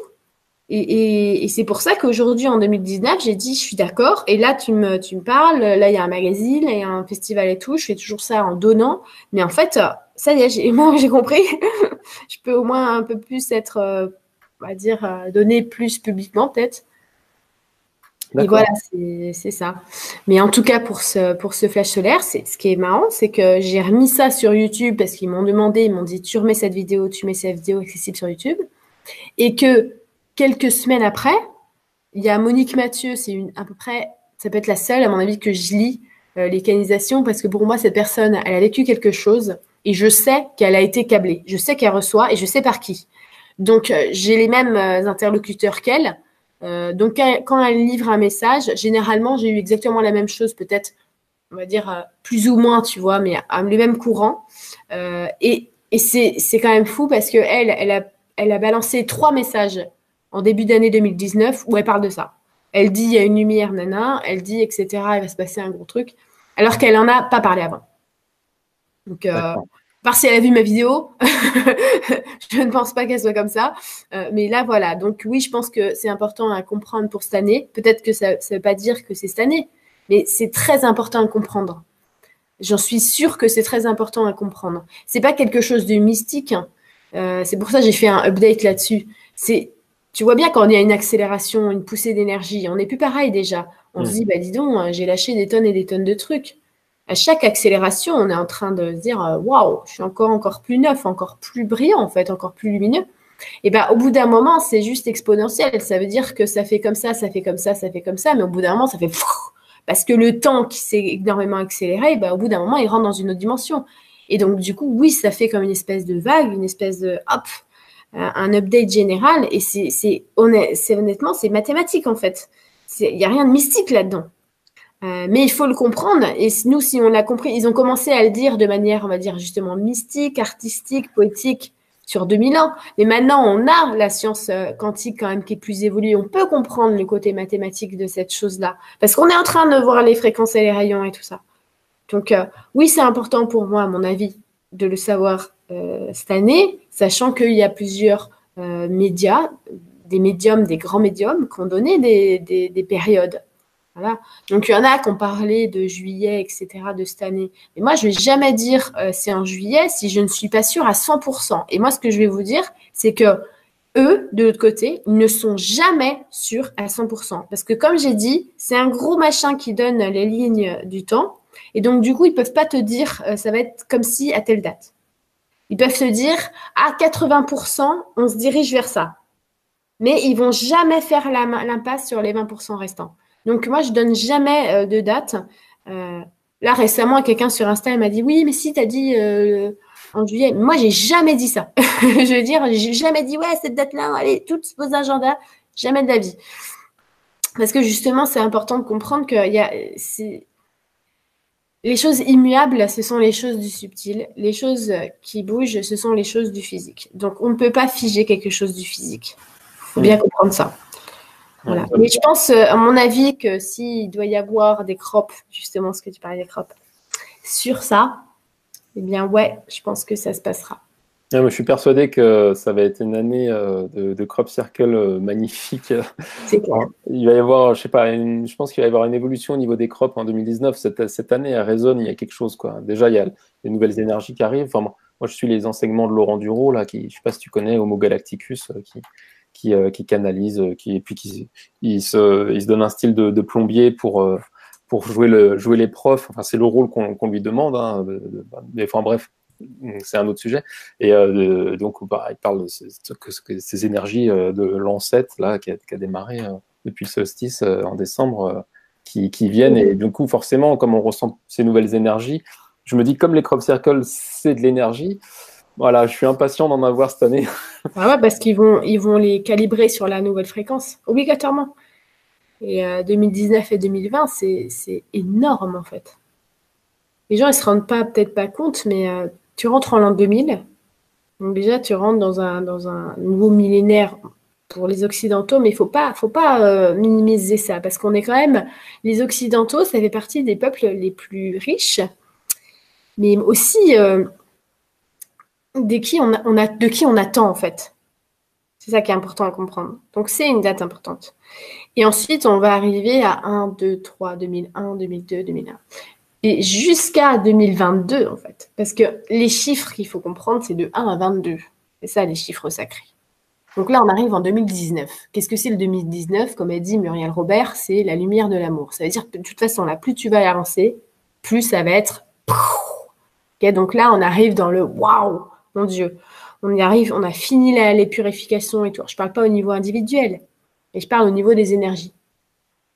Et, c'est pour ça qu'aujourd'hui, en 2019, j'ai dit, je suis d'accord. Et là, tu me, tu me parles. Là, il y a un magazine, il y a un festival et tout. Je fais toujours ça en donnant. Mais en fait, ça y est, j'ai, <laughs> moi, j'ai compris. <laughs> je peux au moins un peu plus être, euh, on va dire, euh, donner plus publiquement, peut-être. Et voilà, c'est, ça. Mais en tout cas, pour ce, pour ce flash solaire, c'est, ce qui est marrant, c'est que j'ai remis ça sur YouTube parce qu'ils m'ont demandé, ils m'ont dit, tu remets cette vidéo, tu mets cette vidéo accessible sur YouTube. Et que quelques semaines après, il y a Monique Mathieu, c'est à peu près, ça peut être la seule à mon avis que je lis euh, les canalisations parce que pour moi cette personne, elle a vécu quelque chose et je sais qu'elle a été câblée, je sais qu'elle reçoit et je sais par qui. Donc euh, j'ai les mêmes euh, interlocuteurs qu'elle. donc quand elle livre un message, généralement j'ai eu exactement la même chose, peut-être on va dire plus ou moins, tu vois, mais le même courant. et c'est quand même fou parce que elle, elle a elle a balancé trois messages en début d'année 2019 où elle parle de ça. Elle dit il y a une lumière, nana, elle dit etc. Il va se passer un gros truc, alors qu'elle en a pas parlé avant. Donc, euh, par si elle a vu ma vidéo, <laughs> je ne pense pas qu'elle soit comme ça. Euh, mais là, voilà. Donc, oui, je pense que c'est important à comprendre pour cette année. Peut-être que ça ne veut pas dire que c'est cette année, mais c'est très important à comprendre. J'en suis sûre que c'est très important à comprendre. C'est pas quelque chose de mystique. Hein. Euh, c'est pour ça que j'ai fait un update là-dessus. C'est, tu vois bien quand il y a une accélération, une poussée d'énergie, on n'est plus pareil déjà. On se dit, bah dis donc, hein, j'ai lâché des tonnes et des tonnes de trucs. à chaque accélération, on est en train de se dire euh, waouh, je suis encore encore plus neuf, encore plus brillant en fait, encore plus lumineux. Et ben au bout d'un moment, c'est juste exponentiel. Ça veut dire que ça fait comme ça, ça fait comme ça, ça fait comme ça, mais au bout d'un moment, ça fait parce que le temps qui s'est énormément accéléré, ben, au bout d'un moment, il rentre dans une autre dimension. Et donc du coup, oui, ça fait comme une espèce de vague, une espèce de hop, un update général. Et c'est c'est honnêtement, c'est mathématique en fait. Il n'y a rien de mystique là-dedans. Euh, mais il faut le comprendre. Et nous, si on l'a compris, ils ont commencé à le dire de manière, on va dire, justement mystique, artistique, poétique sur 2000 ans. Mais maintenant, on a la science euh, quantique quand même qui est plus évoluée. On peut comprendre le côté mathématique de cette chose-là. Parce qu'on est en train de voir les fréquences et les rayons et tout ça. Donc, euh, oui, c'est important pour moi, à mon avis, de le savoir cette année, sachant qu'il y a plusieurs médias, des médiums, des grands médiums, qui ont donné des, des périodes voilà. Donc il y en a qui ont parlé de juillet, etc., de cette année. Mais moi, je vais jamais dire euh, c'est en juillet si je ne suis pas sûre à 100%. Et moi, ce que je vais vous dire, c'est que eux, de l'autre côté, ils ne sont jamais sûrs à 100%. Parce que comme j'ai dit, c'est un gros machin qui donne les lignes du temps. Et donc, du coup, ils peuvent pas te dire euh, ça va être comme si à telle date. Ils peuvent se dire à 80%, on se dirige vers ça. Mais ils vont jamais faire l'impasse sur les 20% restants. Donc moi, je donne jamais euh, de date. Euh, là, récemment, quelqu'un sur Insta m'a dit oui, mais si, tu as dit en juillet. Moi, j'ai jamais dit ça. <laughs> je veux dire, j'ai jamais dit ouais, cette date-là, allez, toutes vos agendas, jamais de la vie. Parce que justement, c'est important de comprendre que y a, les choses immuables, ce sont les choses du subtil. Les choses qui bougent, ce sont les choses du physique. Donc, on ne peut pas figer quelque chose du physique. Il faut bien comprendre ça. Mais je pense, euh, à mon avis, que s'il doit y avoir des crops, justement, ce que tu parlais des crops, sur ça, eh bien, ouais, je pense que ça se passera. Je suis persuadé que ça va être une année euh, de, crop circle euh, magnifique. Clair. Il va y avoir, je sais pas, je pense qu'il va y avoir une évolution au niveau des crops en 2019. Cette, cette année, elle résonne, il y a quelque chose. Quoi. Déjà, il y a des nouvelles énergies qui arrivent. Enfin, moi, je suis les enseignements de Laurent Duro, là, qui, je sais pas si tu connais, Homo Galacticus, qui, qui, euh, qui canalise, qui, et puis qui il se, il se donne un style de, de plombier pour, pour jouer, le, jouer les profs. Enfin, c'est le rôle qu'on lui demande. Hein, mais enfin, bref, c'est un autre sujet. Et euh, donc, bah, il parle de ces, énergies de l'ancêtre là qui a, démarré depuis le solstice en décembre, qui, qui, viennent. Et du coup, forcément, comme on ressent ces nouvelles énergies, je me dis comme les crop circles, c'est de l'énergie. Voilà, je suis impatient d'en avoir cette année. Ah ouais, parce qu'ils vont, ils vont les calibrer sur la nouvelle fréquence, obligatoirement. Et 2019 euh, et 2020, c'est énorme en fait. Les gens, ils se rendent peut-être pas compte, mais euh, tu rentres en l'an 2000. Donc déjà, tu rentres dans un, nouveau millénaire pour les Occidentaux, mais il faut pas, faut pas euh, minimiser ça, parce qu'on est quand même, les Occidentaux, ça fait partie des peuples les plus riches, mais aussi de qui on, a, de qui on attend en fait. C'est ça qui est important à comprendre. Donc c'est une date importante. Et ensuite, on va arriver à 1, 2, 3, 2001, 2002, 2001. Et jusqu'à 2022 en fait. Parce que les chiffres qu'il faut comprendre, c'est de 1 à 22. C'est ça les chiffres sacrés. Donc là, on arrive en 2019. Qu'est-ce que c'est le 2019 Comme a dit Muriel Robert, c'est la lumière de l'amour. Ça veut dire que de toute façon, là, plus tu vas avancer, plus ça va être... donc là, on arrive dans le waouh mon Dieu, on y arrive, on a fini les purifications et tout. Je ne parle pas au niveau individuel, mais je parle au niveau des énergies.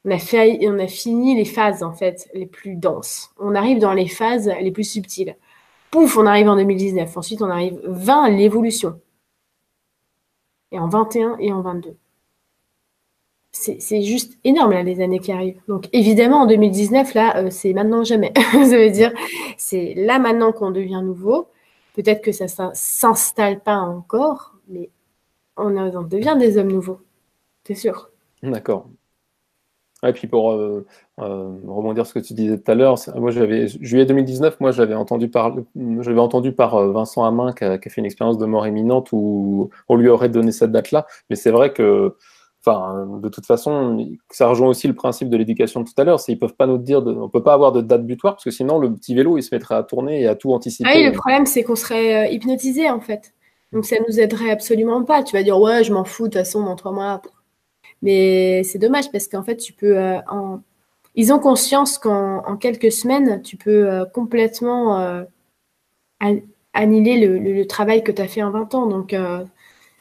On a, fini les phases, en fait, les plus denses. On arrive dans les phases les plus subtiles. Pouf, on arrive en 2019. Ensuite, on arrive 20, l'évolution. Et en 21 et en 22. C'est juste énorme, là, les années qui arrivent. Donc, évidemment, en 2019, là, euh, c'est maintenant jamais. <laughs> Ça veut dire, c'est là maintenant qu'on devient nouveau. Peut-être que ça ne s'installe pas encore, mais on, devient des hommes nouveaux. C'est sûr. D'accord. Et puis pour euh, euh, rebondir sur ce que tu disais tout à l'heure, moi j'avais juillet 2019, moi j'avais entendu par j'avais entendu par euh, Vincent Hamin qui a, fait une expérience de mort imminente où on lui aurait donné cette date-là. Mais c'est vrai que Enfin, de toute façon, ça rejoint aussi le principe de l'éducation de tout à l'heure. C'est ils peuvent pas nous dire, on peut pas avoir de date butoir parce que sinon le petit vélo il se mettrait à tourner et à tout anticiper. Oui, le problème c'est qu'on serait euh, hypnotisé en fait. Donc ça nous aiderait absolument pas. Tu vas dire ouais, je m'en fous de toute façon dans trois mois. Mais c'est dommage parce qu'en fait tu peux euh, en... ils ont conscience qu'en quelques semaines, tu peux euh, complètement euh, le, travail que tu as fait en 20 ans. Donc, euh,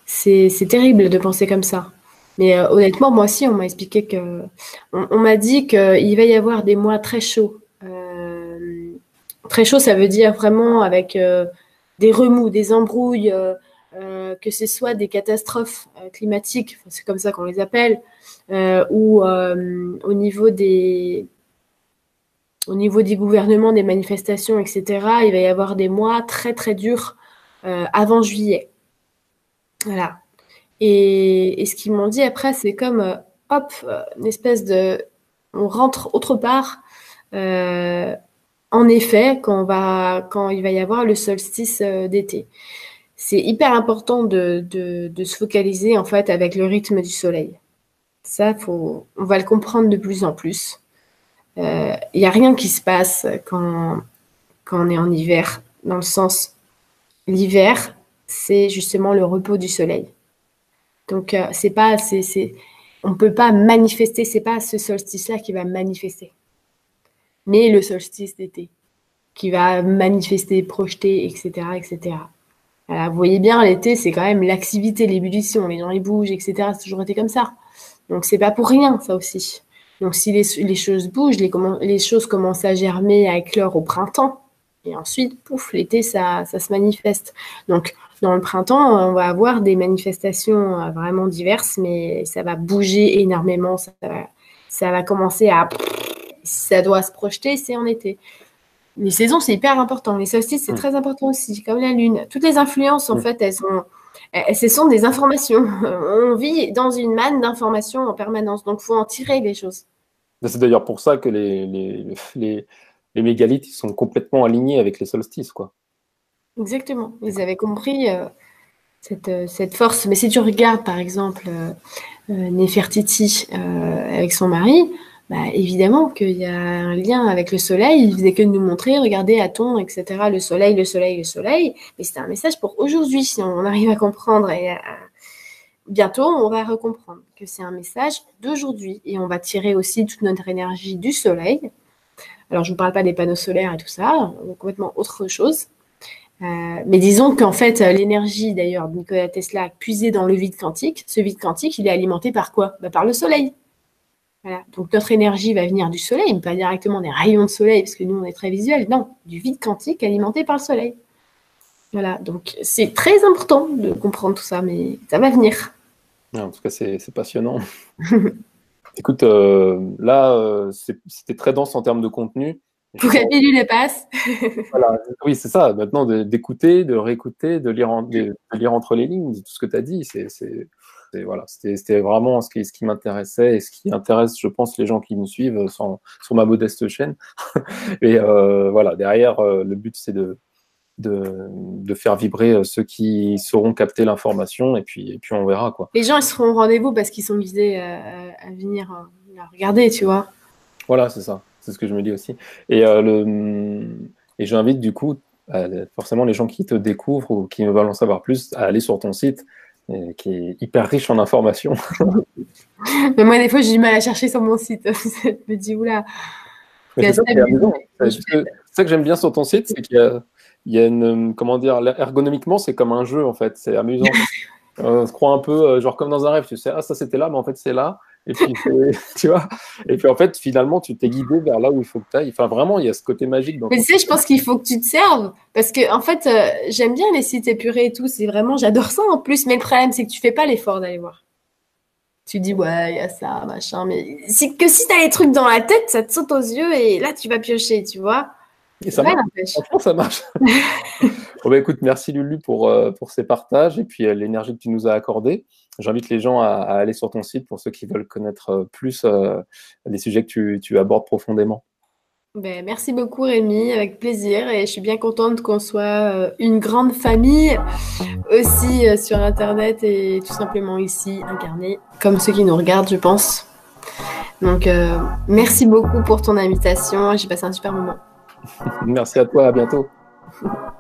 c'est terrible de penser comme ça. Mais honnêtement, moi aussi, on m'a expliqué que. On, m'a dit qu'il va y avoir des mois très chauds. très chaud, ça veut dire vraiment avec des remous, des embrouilles, que ce soit des catastrophes climatiques, c'est comme ça qu'on les appelle, euh, ou euh, au niveau des au niveau du gouvernement, des manifestations, etc., il va y avoir des mois très très durs euh, avant juillet. Voilà. Et, ce qu'ils m'ont dit après, c'est comme, hop, une espèce de... On rentre autre part. en effet, quand il va y avoir le solstice d'été. C'est hyper important de, se focaliser en fait avec le rythme du soleil. Ça, faut, on va le comprendre de plus en plus. Il euh, n'y a rien qui se passe quand, on est en hiver, dans le sens, l'hiver, c'est justement le repos du soleil. Donc, euh, c'est pas, c'est, on ne peut pas manifester, c'est pas ce solstice-là qui va manifester, mais le solstice d'été qui va manifester, projeter, etc., etc. vous voyez bien, l'été, c'est quand même l'activité, l'ébullition, les gens ils bougent, etc. C'est toujours été comme ça. Donc c'est pas pour rien ça aussi. Donc si les, choses bougent, les, les, choses commencent à germer, à éclore au printemps, et ensuite, pouf, l'été, ça, ça se manifeste. Donc dans le printemps, on va avoir des manifestations euh, vraiment diverses, mais ça va bouger énormément, ça ça va commencer à... Ça doit se projeter, c'est en été. Les saisons, c'est hyper important. Les solstices, c'est très important aussi, comme la lune. Toutes les influences, en fait, elles sont ce sont des informations. <laughs> On vit dans une manne d'informations en permanence, donc il faut en tirer les choses. C'est d'ailleurs pour ça que les, les, les, mégalithes sont complètement alignés avec les solstices. Quoi. Exactement. Ils avaient compris euh, cette, euh, cette, force. Mais si tu regardes, par exemple, euh, euh Nefertiti avec son mari, bah, évidemment qu'il y a un lien avec le soleil. Il faisait que nous montrer, regardez, Aton, etc. Le soleil, le soleil, le soleil. Mais c'était un message pour aujourd'hui. Si on arrive à comprendre bientôt, on va recomprendre que c'est un message d'aujourd'hui. Et on va tirer aussi toute notre énergie du soleil. Alors, je ne vous parle pas des panneaux solaires et tout ça, complètement autre chose. Euh, mais disons qu'en fait, l'énergie d'ailleurs de Nikola Tesla puisée dans le vide quantique, ce vide quantique, il est alimenté par quoi? Bah, Par le soleil. Donc notre énergie va venir du soleil, mais pas directement des rayons de soleil, parce que nous on est très visuel. Non, du vide quantique alimenté par le soleil. Voilà, donc c'est très important de comprendre tout ça, mais ça va venir. en tout cas, c'est passionnant. <laughs> Écoute, euh, là, euh, c'était très dense en termes de contenu. Pour que les passe. voilà, oui, c'est ça. Maintenant, d'écouter, de, réécouter, de lire, de lire entre les lignes, tout ce que tu as dit, c'est voilà, c'était vraiment ce qui, ce qui m'intéressait et ce qui intéresse, je pense, les gens qui me suivent sur, sur ma modeste chaîne. <laughs> et euh, voilà, derrière, euh, le but, c'est de, de, de, faire vibrer euh, ceux qui sauront capter l'information et puis, et puis on verra. Quoi. Les gens, ils seront au rendez-vous parce qu'ils sont guidés à, à venir regarder, tu vois. Voilà, c'est ça. C'est ce que je me dis aussi. Et, le, et j'invite du coup forcément les gens qui te découvrent ou qui veulent en savoir plus à aller sur ton site qui est hyper riche en informations. <laughs> Mais moi, des fois, j'ai du mal à chercher sur mon site. <laughs> je me dis, oula. C'est ça, ça, que j'aime bien sur ton site, c'est qu'il y a, il y a une, comment dire, ergonomiquement, c'est comme un jeu, en fait. C'est amusant. <laughs> on se croit un peu, euh, genre comme dans un rêve, tu sais, ah, ça c'était là, mais en fait, c'est là. Et puis, <laughs> tu vois, et puis en fait, finalement, tu t'es guidé vers là où il faut que tu ailles. Enfin, vraiment, il y a ce côté magique. Dans mais tu sais, je pense qu'il faut que tu te serves. Parce que, en fait, euh, j'aime bien les sites épurés et tout. C'est vraiment, j'adore ça en plus. Mais le problème, c'est que tu fais pas l'effort d'aller voir. Tu dis, ouais, il y a ça, machin. Mais c'est que si tu as les trucs dans la tête, ça te saute aux yeux et là, tu vas piocher, tu vois. Et ça marche. Franchement, ça marche. <laughs> bon, bah, écoute, merci Lulu pour, euh, pour ces partages et puis euh, l'énergie que tu nous as accordée. J'invite les gens à, aller sur ton site pour ceux qui veulent connaître euh, plus les sujets que tu, tu abordes profondément. Ben, merci beaucoup Rémi, avec plaisir et je suis bien contente qu'on soit une grande famille aussi sur Internet et tout simplement ici incarnée, comme ceux qui nous regardent je pense. Donc merci beaucoup pour ton invitation, j'ai passé un super moment. <laughs> Merci à toi, à bientôt. <laughs>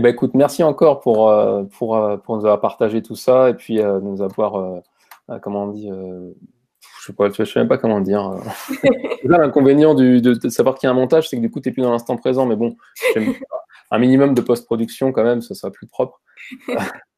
Eh ben, écoute, merci encore pour, euh, pour, euh, pour nous avoir partagé tout ça et puis euh, nous avoir, comment on dit, je ne sais, sais, même pas comment dire. <laughs> L'inconvénient de, de, savoir qu'il y a un montage, c'est que du coup, tu n'es plus dans l'instant présent. Mais bon, un minimum de post-production quand même, ça sera plus propre. <laughs>